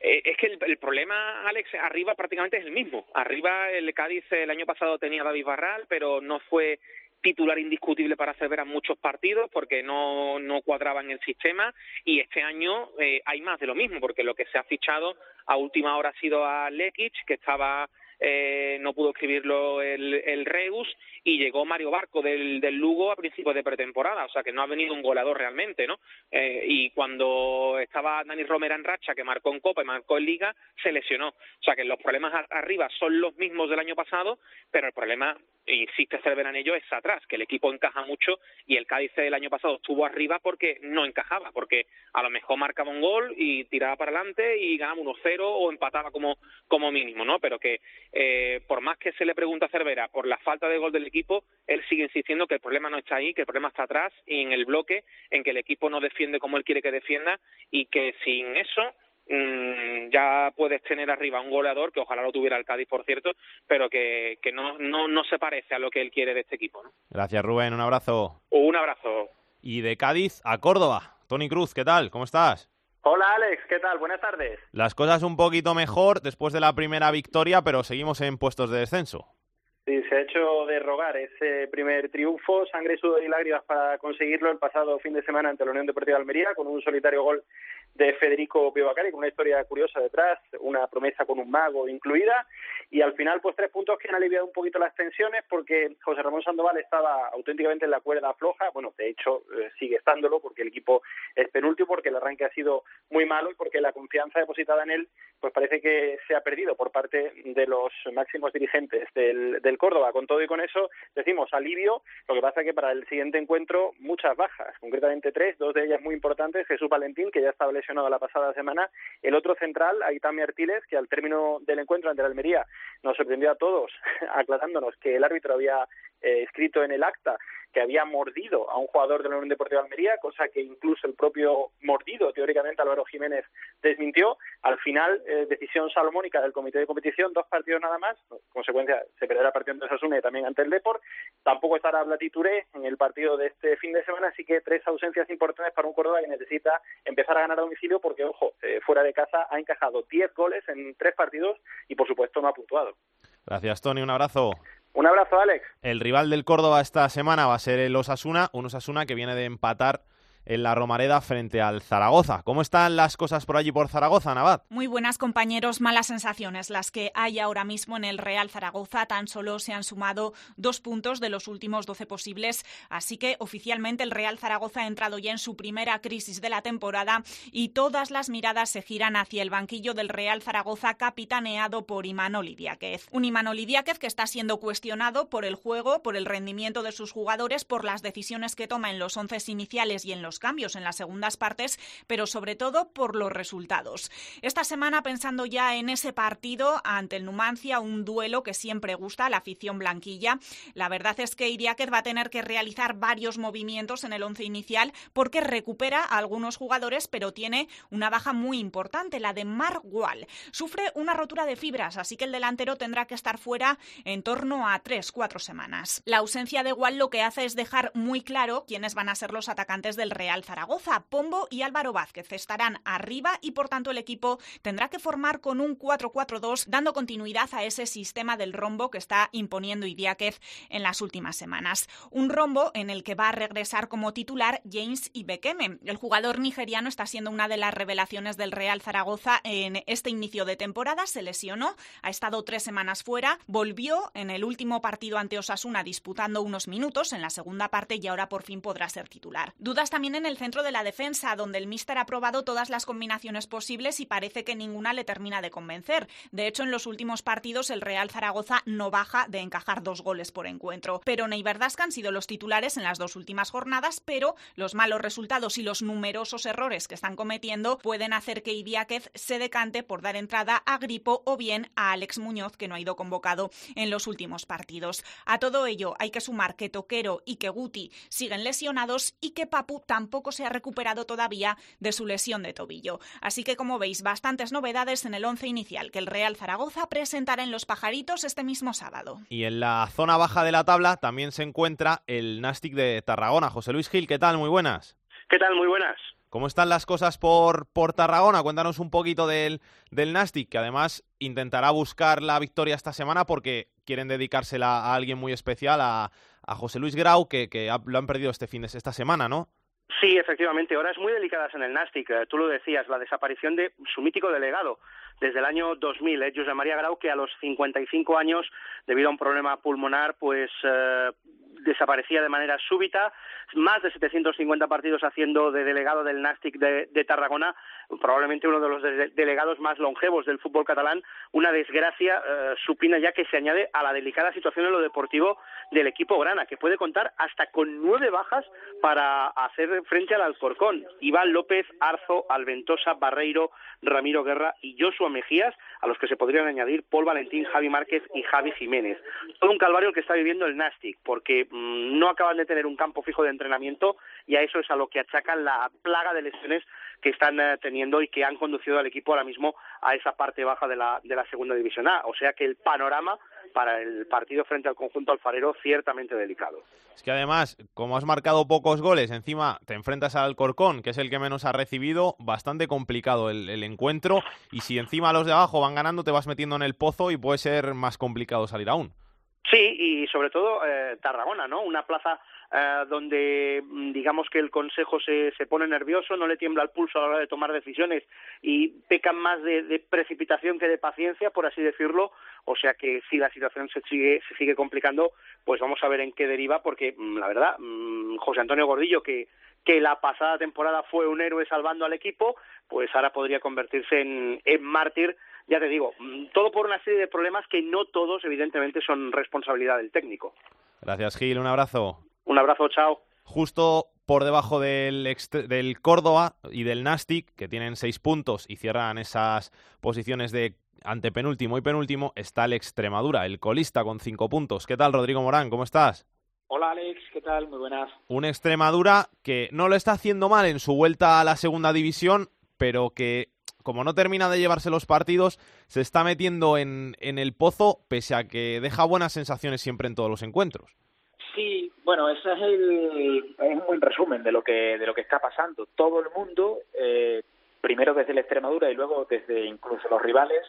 Speaker 10: Eh, es que el, problema, Alex, arriba prácticamente es el mismo. Arriba el Cádiz el año pasado tenía David Barral, pero no fue titular indiscutible para Cervera en muchos partidos porque no, no cuadraba en el sistema y este año eh, hay más de lo mismo porque lo que se ha fichado a última hora ha sido a Lekic que estaba eh, no pudo escribirlo el, el, Reus y llegó Mario Barco del, Lugo a principios de pretemporada, o sea que no ha venido un goleador realmente, ¿no? Eh, y cuando estaba Dani Romera en racha, que marcó en Copa y marcó en Liga, se lesionó. O sea que los problemas arriba son los mismos del año pasado, pero el problema insiste Cervera en ello, es atrás, que el equipo encaja mucho y el Cádiz del año pasado estuvo arriba porque no encajaba, porque a lo mejor marcaba un gol y tiraba para adelante y ganaba 1-0 o empataba como, como mínimo, ¿no? Pero que eh, por más que se le pregunta a Cervera por la falta de gol del equipo, él sigue insistiendo que el problema no está ahí, que el problema está atrás y en el bloque, en que el equipo no defiende como él quiere que defienda y que sin eso Mm, ya puedes tener arriba un goleador, que ojalá lo tuviera el Cádiz, por cierto, pero que, que no, no, no se parece a lo que él quiere de este equipo. ¿no?
Speaker 1: Gracias, Rubén. Un abrazo.
Speaker 10: Un abrazo.
Speaker 1: Y de Cádiz a Córdoba. Tony Cruz, ¿qué tal? ¿Cómo estás?
Speaker 11: Hola Alex, ¿qué tal? Buenas tardes.
Speaker 1: Las cosas un poquito mejor después de la primera victoria, pero seguimos en puestos de descenso.
Speaker 11: Sí, se ha hecho de rogar ese primer triunfo, sangre, sudor y lágrimas para conseguirlo el pasado fin de semana ante la Unión Deportiva de Almería, con un solitario gol de Federico Piovacari, con una historia curiosa detrás, una promesa con un mago incluida, y al final pues tres puntos que han aliviado un poquito las tensiones porque José Ramón Sandoval estaba auténticamente en la cuerda floja, bueno, de hecho eh, sigue estándolo porque el equipo es penúltimo, porque el arranque ha sido muy malo y porque la confianza depositada en él pues parece que se ha perdido por parte de los máximos dirigentes del, del Córdoba. Con todo y con eso decimos alivio, lo que pasa que para el siguiente encuentro muchas bajas, concretamente tres, dos de ellas muy importantes, Jesús Valentín, que ya establece la pasada semana. El otro central, Aitami Artiles, que al término del encuentro ante la Almería nos sorprendió a todos (laughs) aclarándonos que el árbitro había eh, escrito en el acta que había mordido a un jugador de la Unión Deportiva de Almería, cosa que incluso el propio mordido, teóricamente Álvaro Jiménez, desmintió. Al final, eh, decisión salomónica del comité de competición, dos partidos nada más. consecuencia, se perderá partido ante Sasuna y también ante el Deport. Tampoco estará Blatituré en el partido de este fin de semana, así que tres ausencias importantes para un Córdoba que necesita empezar a ganar a domicilio porque, ojo, eh, fuera de casa ha encajado 10 goles en tres partidos y, por supuesto, no ha puntuado.
Speaker 1: Gracias, Tony. Un abrazo.
Speaker 11: Un abrazo, Alex.
Speaker 1: El rival del Córdoba esta semana va a ser el Osasuna, un Osasuna que viene de empatar en la Romareda frente al Zaragoza. ¿Cómo están las cosas por allí por Zaragoza, Navad?
Speaker 12: Muy buenas compañeros, malas sensaciones las que hay ahora mismo en el Real Zaragoza. Tan solo se han sumado dos puntos de los últimos doce posibles, así que oficialmente el Real Zaragoza ha entrado ya en su primera crisis de la temporada y todas las miradas se giran hacia el banquillo del Real Zaragoza capitaneado por Imanol Idiáquez. Un Imanol Idiáquez que está siendo cuestionado por el juego, por el rendimiento de sus jugadores, por las decisiones que toma en los once iniciales y en los cambios en las segundas partes, pero sobre todo por los resultados. Esta semana pensando ya en ese partido ante el Numancia, un duelo que siempre gusta a la afición blanquilla. La verdad es que Iriáquez va a tener que realizar varios movimientos en el once inicial porque recupera a algunos jugadores, pero tiene una baja muy importante, la de Mark Wall. Sufre una rotura de fibras, así que el delantero tendrá que estar fuera en torno a tres, cuatro semanas. La ausencia de Wall lo que hace es dejar muy claro quiénes van a ser los atacantes del Real Real Zaragoza. Pombo y Álvaro Vázquez estarán arriba y por tanto el equipo tendrá que formar con un 4-4-2 dando continuidad a ese sistema del rombo que está imponiendo Idiáquez en las últimas semanas. Un rombo en el que va a regresar como titular James Ibekeme. El jugador nigeriano está siendo una de las revelaciones del Real Zaragoza en este inicio de temporada. Se lesionó, ha estado tres semanas fuera, volvió en el último partido ante Osasuna disputando unos minutos en la segunda parte y ahora por fin podrá ser titular. Dudas también en el centro de la defensa, donde el míster ha probado todas las combinaciones posibles y parece que ninguna le termina de convencer. De hecho, en los últimos partidos el Real Zaragoza no baja de encajar dos goles por encuentro. Pero y han sido los titulares en las dos últimas jornadas, pero los malos resultados y los numerosos errores que están cometiendo pueden hacer que Idiáquez se decante por dar entrada a Gripo o bien a Alex Muñoz, que no ha ido convocado en los últimos partidos. A todo ello hay que sumar que Toquero y que Guti siguen lesionados y que Papu tampoco tampoco se ha recuperado todavía de su lesión de tobillo. Así que, como veis, bastantes novedades en el once inicial que el Real Zaragoza presentará en Los Pajaritos este mismo sábado.
Speaker 1: Y en la zona baja de la tabla también se encuentra el Nastic de Tarragona. José Luis Gil, ¿qué tal? Muy buenas.
Speaker 13: ¿Qué tal? Muy buenas.
Speaker 1: ¿Cómo están las cosas por, por Tarragona? Cuéntanos un poquito del, del Nastic, que además intentará buscar la victoria esta semana porque quieren dedicársela a alguien muy especial, a, a José Luis Grau, que, que lo han perdido este fin de esta semana, ¿no?
Speaker 13: Sí, efectivamente, horas muy delicadas en el Nastic. Eh, tú lo decías, la desaparición de su mítico delegado desde el año 2000, eh, José María Grau, que a los 55 años, debido a un problema pulmonar, pues eh, desaparecía de manera súbita. Más de 750 partidos haciendo de delegado del Nastic de, Tarragona, probablemente uno de los delegados más longevos del fútbol catalán. Una desgracia eh, supina ya que se añade a la delicada situación en lo deportivo del equipo Grana, que puede contar hasta con nueve bajas para hacer frente al Alcorcón. Iván López, Arzo, Alventosa, Barreiro, Ramiro Guerra y Joshua Mejías, a los que se podrían añadir Paul Valentín, Javi Márquez y Javi Jiménez. Todo un calvario que está viviendo el Nastic, porque no acaban de tener un campo fijo de entrenamiento y a eso es a lo que achacan la plaga de lesiones que están eh, teniendo y que han conducido al equipo ahora mismo a esa parte baja de la, de la segunda división A. O sea que el panorama para el partido frente al conjunto alfarero ciertamente delicado.
Speaker 1: Es que además, como has marcado pocos goles, encima te enfrentas al Alcorcón, que es el que menos ha recibido, bastante complicado el, encuentro. Y si encima los de abajo van ganando, te vas metiendo en el pozo y puede ser más complicado salir aún.
Speaker 13: Sí, y sobre todo eh, Tarragona, ¿no? Una plaza eh, donde mm, digamos que el Consejo se, se pone nervioso, no le tiembla el pulso a la hora de tomar decisiones y pecan más de, precipitación que de paciencia, por así decirlo. O sea que si la situación se sigue, se sigue complicando, pues vamos a ver en qué deriva, porque mm, la verdad, mm, José Antonio Gordillo, que, que la pasada temporada fue un héroe salvando al equipo, pues ahora podría convertirse en, en mártir ya te digo, todo por una serie de problemas que no todos, evidentemente, son responsabilidad del técnico.
Speaker 1: Gracias, Gil. Un abrazo.
Speaker 13: Un abrazo, chao.
Speaker 1: Justo por debajo del, del Córdoba y del Nastic, que tienen seis puntos y cierran esas posiciones de antepenúltimo y penúltimo, está el Extremadura, el colista con cinco puntos. ¿Qué tal, Rodrigo Morán? ¿Cómo estás?
Speaker 14: Hola Alex, ¿qué tal? Muy buenas.
Speaker 1: Un Extremadura que no lo está haciendo mal en su vuelta a la segunda división, pero que como no termina de llevarse los partidos, se está metiendo en, en el pozo, pese a que deja buenas sensaciones siempre en todos los encuentros.
Speaker 14: Sí, bueno, ese es, el, es un buen resumen de lo que de lo que está pasando. Todo el mundo, eh, primero desde la Extremadura y luego desde incluso los rivales,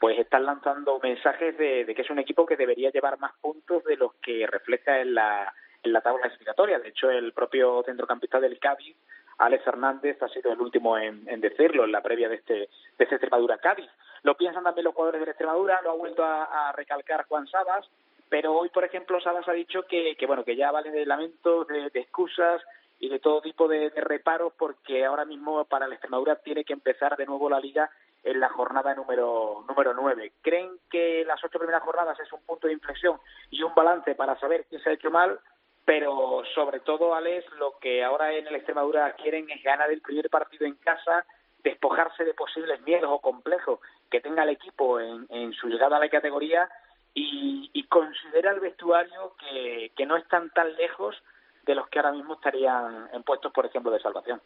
Speaker 14: pues están lanzando mensajes de, que es un equipo que debería llevar más puntos de los que refleja en la, en la tabla clasificatoria. De hecho, el propio centrocampista del Cádiz Alex Hernández ha sido el último en, decirlo en la previa de este, de este Extremadura Cádiz. Lo piensan también los jugadores de Extremadura, lo ha vuelto a, recalcar Juan Sabas, pero hoy, por ejemplo, Sabas ha dicho que, que bueno, que ya vale de lamentos, de, excusas y de todo tipo de, reparos, porque ahora mismo para la Extremadura tiene que empezar de nuevo la liga en la jornada número número 9. ¿Creen que las ocho primeras jornadas es un punto de inflexión y un balance para saber qué se ha hecho mal? Pero sobre todo, Alex, lo que ahora en el Extremadura quieren es ganar el primer partido en casa, despojarse de posibles miedos o complejos que tenga el equipo en, en su llegada a la categoría y, y considera el vestuario que, que no están tan lejos de los que ahora mismo estarían en puestos, por ejemplo, de salvación.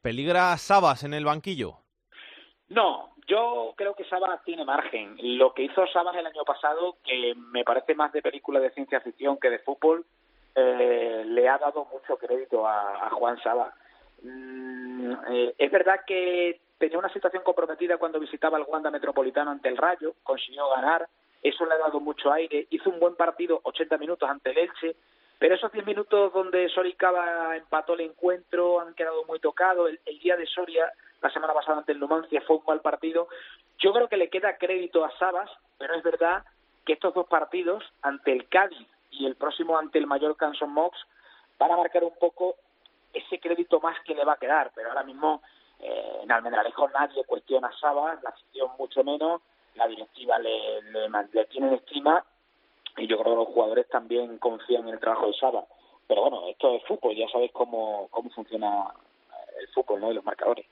Speaker 1: ¿Peligra Sabas en el banquillo?
Speaker 14: No, yo creo que Sabas tiene margen. Lo que hizo Sabas el año pasado, que me parece más de película de ciencia ficción que de fútbol, eh, le ha dado mucho crédito a, Juan Saba. Mm, eh, es verdad que tenía una situación comprometida cuando visitaba el Wanda Metropolitano ante el Rayo, consiguió ganar, eso le ha dado mucho aire, hizo un buen partido, 80 minutos ante el Elche, pero esos 10 minutos donde Soricaba empató el encuentro han quedado muy tocados, el, el, día de Soria, la semana pasada ante el Numancia, fue un mal partido. Yo creo que le queda crédito a Sabas, pero es verdad que estos dos partidos, ante el Cádiz y el próximo ante el mayor Canson Mox van a marcar un poco ese crédito más que le va a quedar, pero ahora mismo eh, en Almendralejo nadie cuestiona a Saba, la afición mucho menos, la directiva le, le, tiene en estima y yo creo que los jugadores también confían en el trabajo de Saba. Pero bueno, esto es fútbol, ya sabes cómo, cómo funciona el fútbol ¿no? y los marcadores.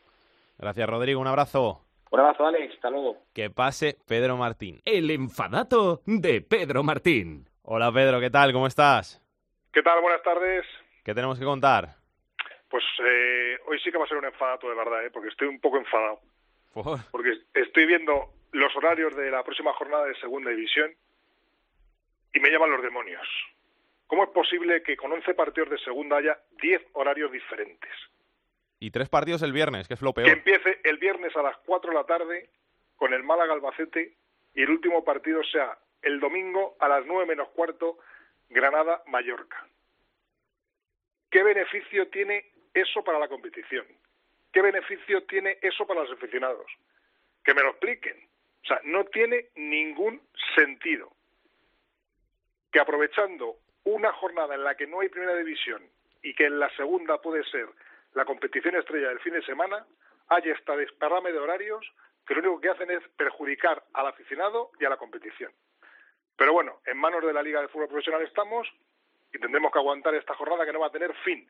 Speaker 1: Gracias, Rodrigo. Un abrazo.
Speaker 14: Un abrazo, Alex. Hasta luego.
Speaker 1: Que pase Pedro Martín.
Speaker 5: El enfadato de Pedro Martín.
Speaker 1: Hola Pedro, ¿qué tal? ¿Cómo estás?
Speaker 15: ¿Qué tal? Buenas tardes.
Speaker 1: ¿Qué tenemos que contar?
Speaker 15: Pues eh, hoy sí que va a ser un enfadato de verdad, ¿eh? porque estoy un poco enfadado. Porque estoy viendo los horarios de la próxima jornada de Segunda División y me llaman los demonios. ¿Cómo es posible que con 11 partidos de Segunda haya 10 horarios diferentes?
Speaker 1: Y tres partidos el viernes, que es lo peor.
Speaker 15: Que empiece el viernes a las 4 de la tarde con el Málaga Albacete y el último partido sea el domingo a las nueve menos cuarto, Granada-Mallorca. ¿Qué beneficio tiene eso para la competición? ¿Qué beneficio tiene eso para los aficionados? Que me lo expliquen. O sea, no tiene ningún sentido que aprovechando una jornada en la que no hay primera división y que en la segunda puede ser la competición estrella del fin de semana, haya esta desparrame de horarios que lo único que hacen es perjudicar al aficionado y a la competición. Pero bueno, en manos de la Liga de Fútbol Profesional estamos y tendremos que aguantar esta jornada que no va a tener fin,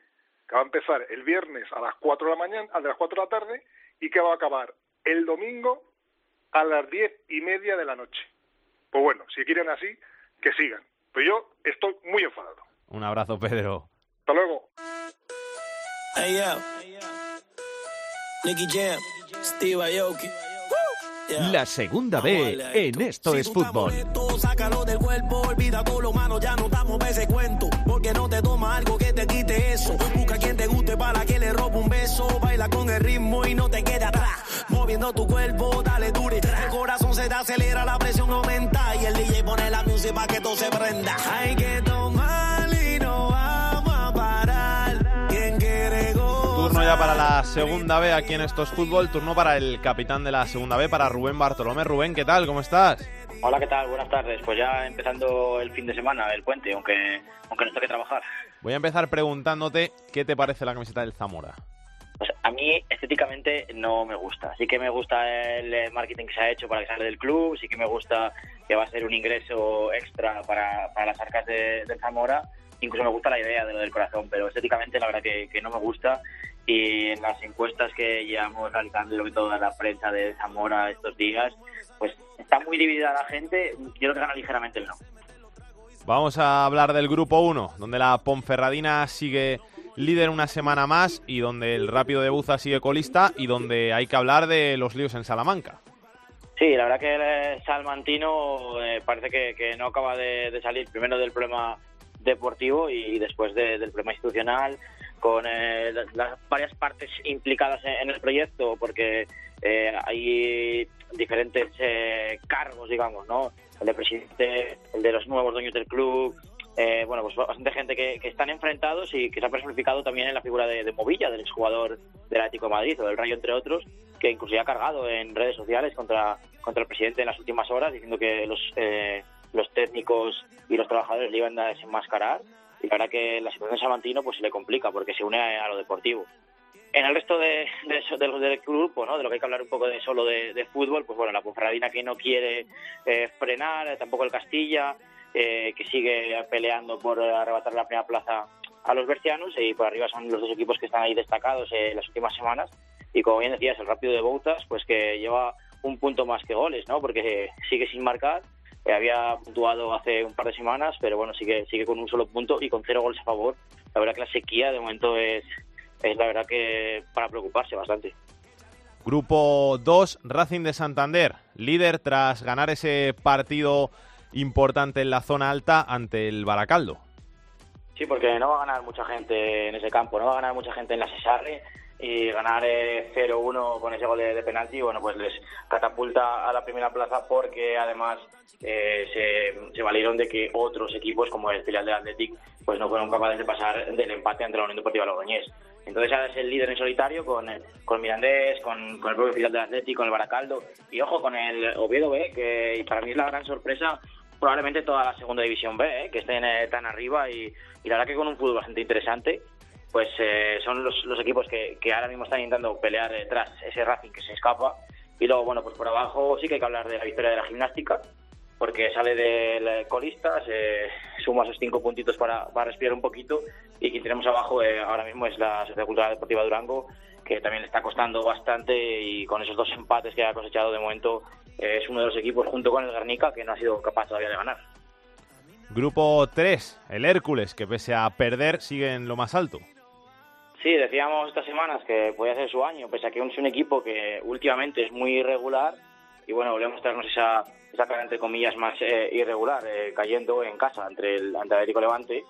Speaker 15: que va a empezar el viernes a las 4 de la mañana, a las 4 de la tarde y que va a acabar el domingo a las diez y media de la noche. Pues bueno, si quieren así, que sigan. Pero yo estoy muy enfadado.
Speaker 1: Un abrazo, Pedro.
Speaker 15: Hasta luego.
Speaker 5: La segunda B en Esto es Fútbol.
Speaker 16: Sácalo del cuerpo, olvida todo lo malo, ya no damos ese cuento. Porque no te toma algo que te quite eso. Busca quien te guste para que le robe un beso. Baila con el ritmo y no te quede atrás. Moviendo tu cuerpo, dale dure. El corazón se te acelera, la presión aumenta. Y el DJ pone la música para que todo se prenda. Hay que
Speaker 1: ya para la segunda B aquí en Estos Fútbol. Turno para el capitán de la segunda B, para Rubén Bartolomé. Rubén, ¿qué tal? ¿Cómo estás?
Speaker 17: Hola, ¿qué tal? Buenas tardes. Pues ya empezando el fin de semana, el puente, aunque, aunque nos toque trabajar.
Speaker 1: Voy a empezar preguntándote qué te parece la camiseta del Zamora.
Speaker 17: Pues a mí estéticamente no me gusta. Sí que me gusta el marketing que se ha hecho para que salga del club, sí que me gusta que va a ser un ingreso extra para, para las arcas de, del Zamora, incluso me gusta la idea de lo del corazón, pero estéticamente la verdad que, no me gusta y en las encuestas que llevamos realizando y toda la prensa de Zamora estos días, pues está muy dividida la gente, yo creo que gana ligeramente el no.
Speaker 1: Vamos a hablar del grupo 1, donde la Ponferradina sigue líder una semana más y donde el Rápido de Buza sigue colista y donde hay que hablar de los líos en Salamanca.
Speaker 17: Sí, la verdad que el Salmantino eh, parece que, no acaba de, salir primero del problema deportivo y después del problema institucional, con eh, las varias partes implicadas en, el proyecto, porque eh, hay diferentes cargos, digamos, ¿no? El de presidente, el de los nuevos dueños del club, bueno, pues bastante gente que, están enfrentados y que se ha personificado también en la figura de, de Movilla, del exjugador del Atlético de Madrid o del Rayo, entre otros, que incluso ha cargado en redes sociales contra, contra el presidente en las últimas horas, diciendo que los, eh, los técnicos y los trabajadores le iban a desenmascarar. Y la verdad que la situación de Samantino pues se le complica porque se une a, lo deportivo. En el resto de, los del grupo, ¿no? de lo que hay que hablar un poco solo de, fútbol, pues bueno, la Ponferradina que no quiere eh, frenar, tampoco el Castilla, eh, que sigue peleando por arrebatar la primera plaza a los bercianos y por arriba son los dos equipos que están ahí destacados en las últimas semanas y como bien decías, el Rápido de Boutas, pues que lleva un punto más que goles, ¿no? Porque sigue sin marcar, eh, había puntuado hace un par de semanas, pero bueno, sigue, sigue con un solo punto y con cero goles a favor. La verdad que la sequía de momento es, es la verdad que para preocuparse bastante.
Speaker 1: Grupo 2, Racing de Santander, líder tras ganar ese partido importante en la zona alta ante el Baracaldo.
Speaker 17: Sí, porque no va a ganar mucha gente en ese campo, no va a ganar mucha gente en la Cesarre y ganar 0-1 eh, con ese gol de, penalti, bueno, pues les catapulta a la primera plaza porque además eh, se, se, valieron de que otros equipos como el filial del Athletic pues no fueron capaces de pasar del empate ante la Unión Deportiva Logroñés. Entonces ahora es el líder en solitario con, con Mirandés, con, con el propio filial del Athletic, con el Baracaldo y ojo con el Oviedo B, que para mí es la gran sorpresa probablemente toda la segunda división B, eh, que estén tan arriba y, y la verdad que con un fútbol bastante interesante pues eh, son los, equipos que, ahora mismo están intentando pelear detrás ese Racing que se escapa. Y luego, bueno, pues por abajo sí que hay que hablar de la victoria de la gimnástica, porque sale del colista, se suma esos cinco puntitos para, para respirar un poquito. Y quien tenemos abajo eh, ahora mismo es la Sociedad Cultural Deportiva Durango, que también está costando bastante y con esos dos empates que ha cosechado de momento eh, es uno de los equipos junto con el Guernica que no ha sido capaz todavía de ganar.
Speaker 1: Grupo 3, el Hércules, que pese a perder sigue en lo más alto.
Speaker 17: Sí, decíamos estas semanas que podía ser su año, pese a que es un equipo que últimamente es muy irregular y bueno, volvemos a mostrarnos esa, esa cara entre comillas más eh, irregular, eh, cayendo en casa entre el Atlético Levante.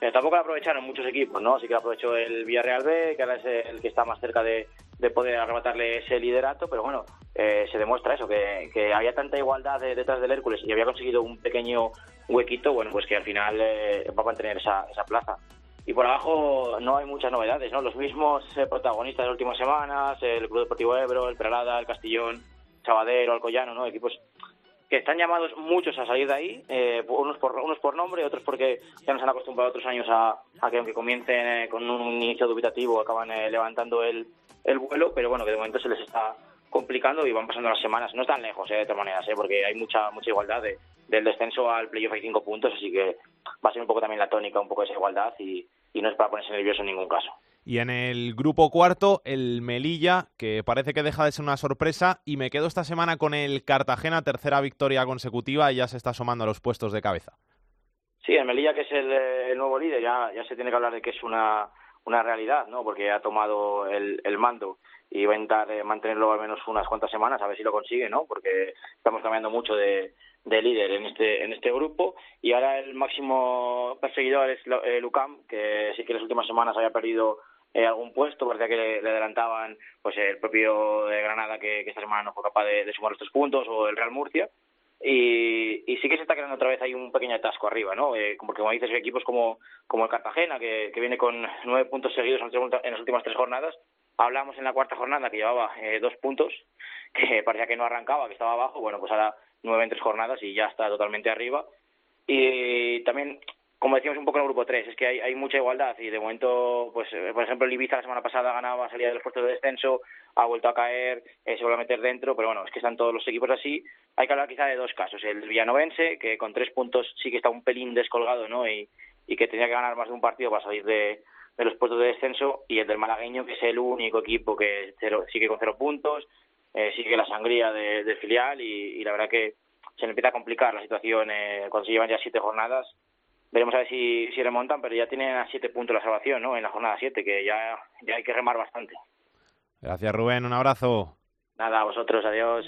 Speaker 17: Pero tampoco lo aprovecharon muchos equipos, ¿no? Así que aprovechó el Villarreal B, que ahora es el que está más cerca de, de poder arrebatarle ese liderato, pero bueno, eh, se demuestra eso, que, que había tanta igualdad detrás del Hércules y había conseguido un pequeño huequito, bueno, pues que al final va a mantener esa, esa plaza y por abajo no hay muchas novedades, ¿no? Los mismos eh, protagonistas de las últimas semanas, el Club Deportivo Ebro, el Peralada, el Castellón, Sabadero, Alcoyano, ¿no? Equipos que están llamados muchos a salir de ahí, eh, unos, por, unos por nombre, otros porque ya nos han acostumbrado otros años a, que aunque comiencen eh, con un inicio dubitativo acaban levantando el, el vuelo, pero bueno, que de momento se les está complicando y van pasando las semanas. No están lejos, de todas maneras, porque hay mucha mucha igualdad de, del descenso al playoff hay cinco puntos, así que va a ser un poco también la tónica, un poco esa igualdad y, y no es para ponerse nervioso en ningún caso.
Speaker 1: Y en el grupo cuarto, el Melilla, que parece que deja de ser una sorpresa, y me quedo esta semana con el Cartagena, tercera victoria consecutiva, y ya se está asomando a los puestos de cabeza.
Speaker 17: Sí, el Melilla, que es el, nuevo líder, ya, ya se tiene que hablar de que es una, una realidad, ¿no? Porque ha tomado el, el mando y va a intentar eh, mantenerlo al menos unas cuantas semanas, a ver si lo consigue, ¿no? Porque estamos cambiando mucho de, de líder en este en este grupo y ahora el máximo perseguidor es eh, Lucam que sí que en las últimas semanas había perdido eh, algún puesto parecía que le, adelantaban pues el propio de Granada que, esta semana no fue capaz de, sumar estos puntos o el Real Murcia y, y, sí que se está creando otra vez hay un pequeño atasco arriba, ¿no? Eh, porque como dices, equipos como, como el Cartagena, que viene con nueve puntos seguidos en las últimas tres jornadas. Hablamos en la cuarta jornada que llevaba eh, dos puntos, (laughs) que parecía que no arrancaba, que estaba abajo. Bueno, pues ahora nueve en tres jornadas y ya está totalmente arriba. Y también, como decíamos un poco en el grupo 3, es que hay, mucha igualdad y de momento, pues eh, por ejemplo, el Ibiza la semana pasada ganaba, salía de los puestos de descenso, ha vuelto a caer, eh, se vuelve a meter dentro, pero bueno, es que están todos los equipos así. Hay que hablar quizá de dos casos. El Villanovense, que con tres puntos sí que está un pelín descolgado, ¿no? Y que tenía que ganar más de un partido para salir de, de los puestos de descenso y el del malagueño que es el único equipo que sigue con cero puntos, eh, sigue la sangría del filial y, la verdad que se le empieza a complicar la situación eh, cuando se llevan ya siete jornadas. Veremos a ver si, si remontan, pero ya tienen a siete puntos la salvación, ¿no? En la jornada siete, que ya, ya hay que remar bastante.
Speaker 1: Gracias, Rubén. Un abrazo.
Speaker 17: Nada, a vosotros. Adiós.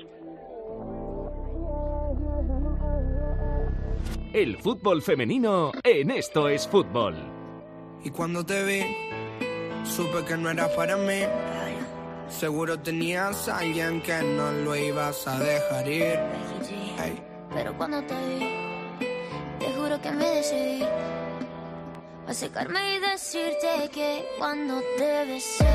Speaker 5: El fútbol femenino en Esto es Fútbol.
Speaker 4: Y cuando te vi, supe que no era para mí. Seguro tenías a alguien que no lo ibas a dejar ir.
Speaker 18: Pero cuando te vi, te juro que me decidí a secarme y decirte que cuando te besé.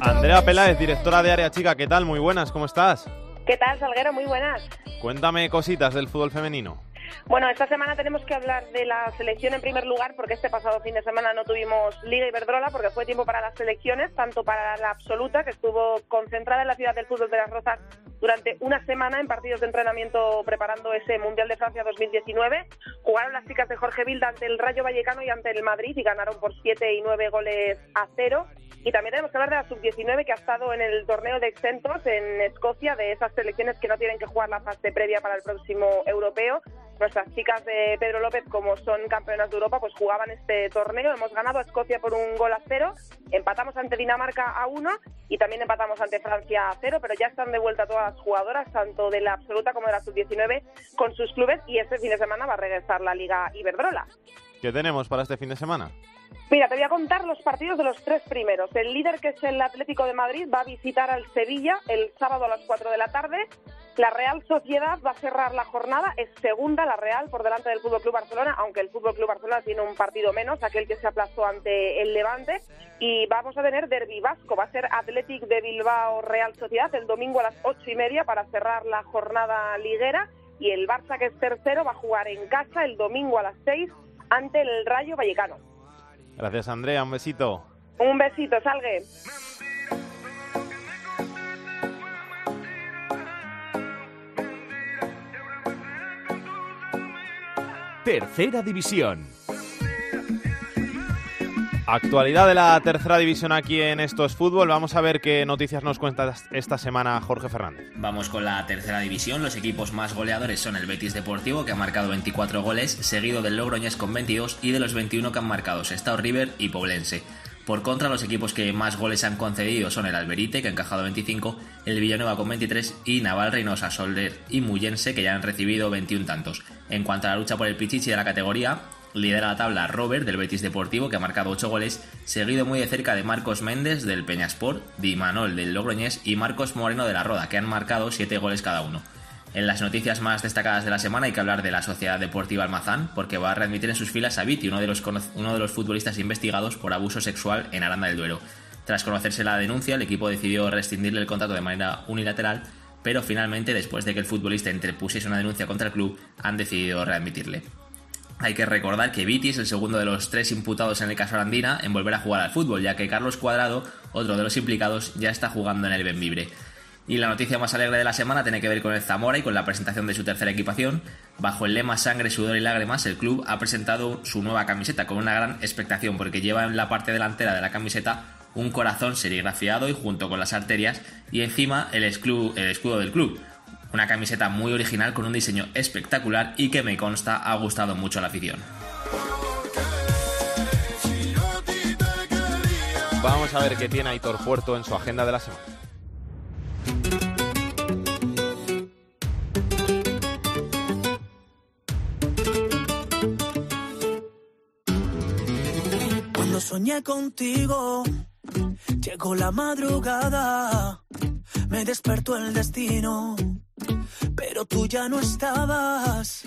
Speaker 1: Andrea Peláez, directora de Área Chica, ¿qué tal? Muy buenas, ¿cómo estás?
Speaker 19: ¿Qué tal, Salguero? Muy buenas.
Speaker 1: Cuéntame cositas del fútbol femenino.
Speaker 19: Bueno, esta semana tenemos que hablar de la selección en primer lugar porque este pasado fin de semana no tuvimos Liga Iberdrola porque fue tiempo para las selecciones, tanto para la absoluta que estuvo concentrada en la ciudad del fútbol de las Rosas durante una semana en partidos de entrenamiento preparando ese Mundial de Francia 2019. Jugaron las chicas de Jorge Vilda ante el Rayo Vallecano y ante el Madrid y ganaron por 7 y 9 goles a cero. Y también tenemos que hablar de la sub-19 que ha estado en el torneo de exentos en Escocia, de esas selecciones que no tienen que jugar la fase previa para el próximo europeo nuestras chicas de Pedro López, como son campeonas de Europa, pues jugaban este torneo. Hemos ganado a Escocia por un gol a cero, empatamos ante Dinamarca a uno y también empatamos ante Francia a cero, pero ya están de vuelta todas las jugadoras, tanto de la absoluta como de la sub-19, con sus clubes y este fin de semana va a regresar la Liga Iberdrola.
Speaker 1: ¿Qué tenemos para este fin de semana?
Speaker 19: Mira, te voy a contar los partidos de los tres primeros. El líder, que es el Atlético de Madrid, va a visitar al Sevilla el sábado a las 4 de la tarde. La Real Sociedad va a cerrar la jornada, es segunda la Real por delante del Fútbol Club Barcelona, aunque el Fútbol Club Barcelona tiene un partido menos, aquel que se aplazó ante el Levante. Y vamos a tener Derby Vasco, va a ser Athletic de Bilbao Real Sociedad el domingo a las ocho y media para cerrar la jornada liguera. Y el Barça, que es tercero, va a jugar en casa el domingo a las seis ante el Rayo Vallecano.
Speaker 1: Gracias, Andrea. Un besito.
Speaker 19: Un besito, salgue.
Speaker 5: Tercera División.
Speaker 1: Actualidad de la tercera división aquí en Esto es Fútbol. Vamos a ver qué noticias nos cuenta esta semana Jorge Fernández.
Speaker 20: Vamos con la tercera división. Los equipos más goleadores son el Betis Deportivo, que ha marcado 24 goles, seguido del Logroñés con 22 y de los 21 que han marcado Sestao River y Poblense. Por contra, los equipos que más goles han concedido son el Alberite, que ha encajado 25, el Villanueva con 23 y Naval Reynosa, Solder y Muyense, que ya han recibido 21 tantos. En cuanto a la lucha por el Pichichi de la categoría, lidera la tabla Robert del Betis Deportivo, que ha marcado 8 goles, seguido muy de cerca de Marcos Méndez del Peñasport, Di Manol del Logroñés y Marcos Moreno de la Roda, que han marcado 7 goles cada uno. En las noticias más destacadas de la semana hay que hablar de la Sociedad Deportiva Almazán, porque va a readmitir en sus filas a Viti, uno de los, uno de los futbolistas investigados por abuso sexual en Aranda del Duero. Tras conocerse la denuncia, el equipo decidió rescindirle el contrato de manera unilateral, pero finalmente, después de que el futbolista interpusiese una denuncia contra el club, han decidido readmitirle. Hay que recordar que Viti es el segundo de los tres imputados en el caso Arandina en volver a jugar al fútbol, ya que Carlos Cuadrado, otro de los implicados, ya está jugando en el Benvibre. Y la noticia más alegre de la semana tiene que ver con el Zamora y con la presentación de su tercera equipación. Bajo el lema Sangre, Sudor y Lágrimas, el club ha presentado su nueva camiseta con una gran expectación porque lleva en la parte delantera de la camiseta un corazón serigrafiado y junto con las arterias y encima el, escudo del club. Una camiseta muy original con un diseño espectacular y que me consta ha gustado mucho a la afición.
Speaker 1: Vamos a ver qué tiene Aitor Puerto en su agenda de la semana.
Speaker 16: Cuando soñé contigo, llegó la madrugada, me despertó el destino, pero tú ya no estabas.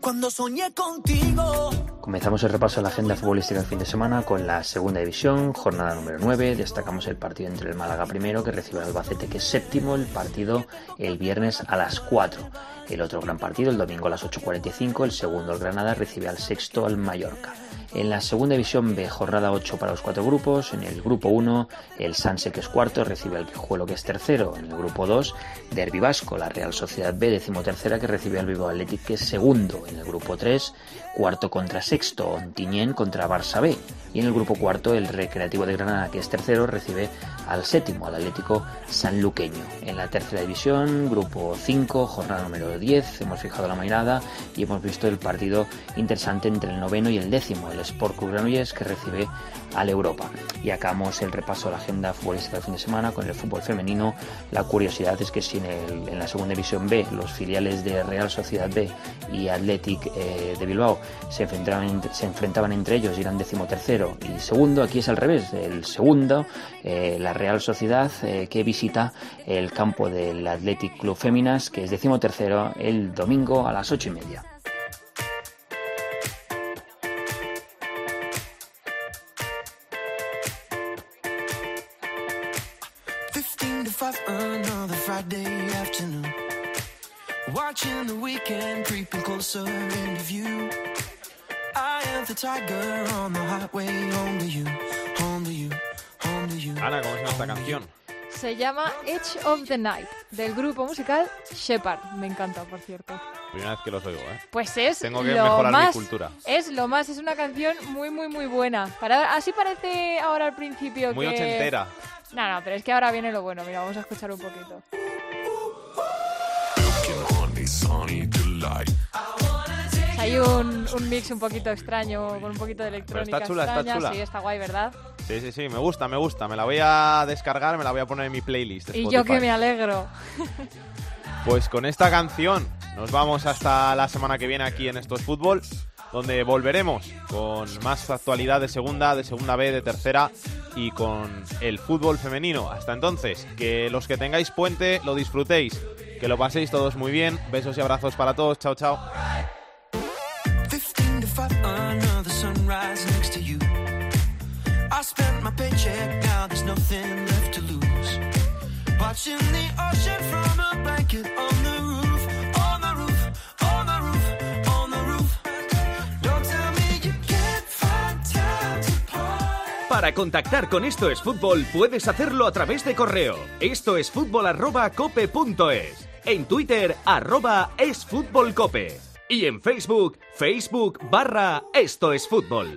Speaker 16: Cuando soñé contigo.
Speaker 21: Comenzamos el repaso de la agenda futbolística del fin de semana con la segunda división, jornada número 9. Destacamos el partido entre el Málaga primero, que recibe al Albacete, que es séptimo, el partido el viernes a las 4. El otro gran partido, el domingo a las 8.45, el segundo el Granada recibe al sexto al Mallorca. En la segunda división B, jornada 8 para los cuatro grupos. En el grupo 1, el Sanse, que es cuarto, recibe al Guijuelo, que es tercero. En el grupo 2, Derby Vasco, la Real Sociedad B, decimotercera, que recibe al Vivo Athletic, que es segundo. En el grupo 3, cuarto contra sexto, Ontiñén contra Barça B. Y en el grupo cuarto, el Recreativo de Granada, que es tercero, recibe al séptimo, al Atlético Sanluqueño. En la tercera división, grupo 5, jornada número 10, hemos fijado la mirada y hemos visto el partido interesante entre el noveno y el décimo, Sport Club Granollers, que recibe al Europa. Y acabamos el repaso de la agenda futbolística del fin de semana con el fútbol femenino. La curiosidad es que si en, la segunda división B los filiales de Real Sociedad B y Athletic eh, de Bilbao se enfrentaban, se enfrentaban entre ellos y eran decimotercero y segundo, aquí es al revés, el segundo, eh, la Real Sociedad eh, que visita el campo del Athletic Club Féminas, que es decimotercero el domingo a las ocho y media.
Speaker 1: Ana, ¿cómo se llama esta canción?
Speaker 2: Se llama Edge of the Night, del grupo musical Shepard. Me encanta, por cierto.
Speaker 1: Primera vez que los oigo, ¿eh?
Speaker 2: Pues es
Speaker 1: Tengo que
Speaker 2: lo
Speaker 1: mejorar
Speaker 2: más,
Speaker 1: mi cultura.
Speaker 2: Es lo más, es una canción muy, muy, muy buena. Para, así parece ahora al principio
Speaker 1: Muy
Speaker 2: que...
Speaker 1: ochentera.
Speaker 2: No, no, pero es que ahora viene lo bueno. Mira, vamos a escuchar un poquito. Un, un mix un poquito extraño, con un poquito de electrónica
Speaker 1: está chula, está chula.
Speaker 2: Sí, está guay, ¿verdad?
Speaker 1: Sí, sí, sí, me gusta, me gusta. Me la voy a descargar, me la voy a poner en mi playlist.
Speaker 2: Y yo que me alegro.
Speaker 1: Pues con esta canción nos vamos hasta la semana que viene aquí en Esto es Fútbol, donde volveremos con más actualidad de segunda, de segunda B, de tercera y con el fútbol femenino. Hasta entonces, que los que tengáis puente lo disfrutéis, que lo paséis todos muy bien. Besos y abrazos para todos. Chao, chao.
Speaker 22: Next to you. I spent my paycheck, now.
Speaker 5: Para contactar con Esto es Fútbol puedes hacerlo a través de correo. Esto es fútbol arroba. En Twitter arroba es fútbol cope. Y en Facebook, Facebook barra Esto es Fútbol.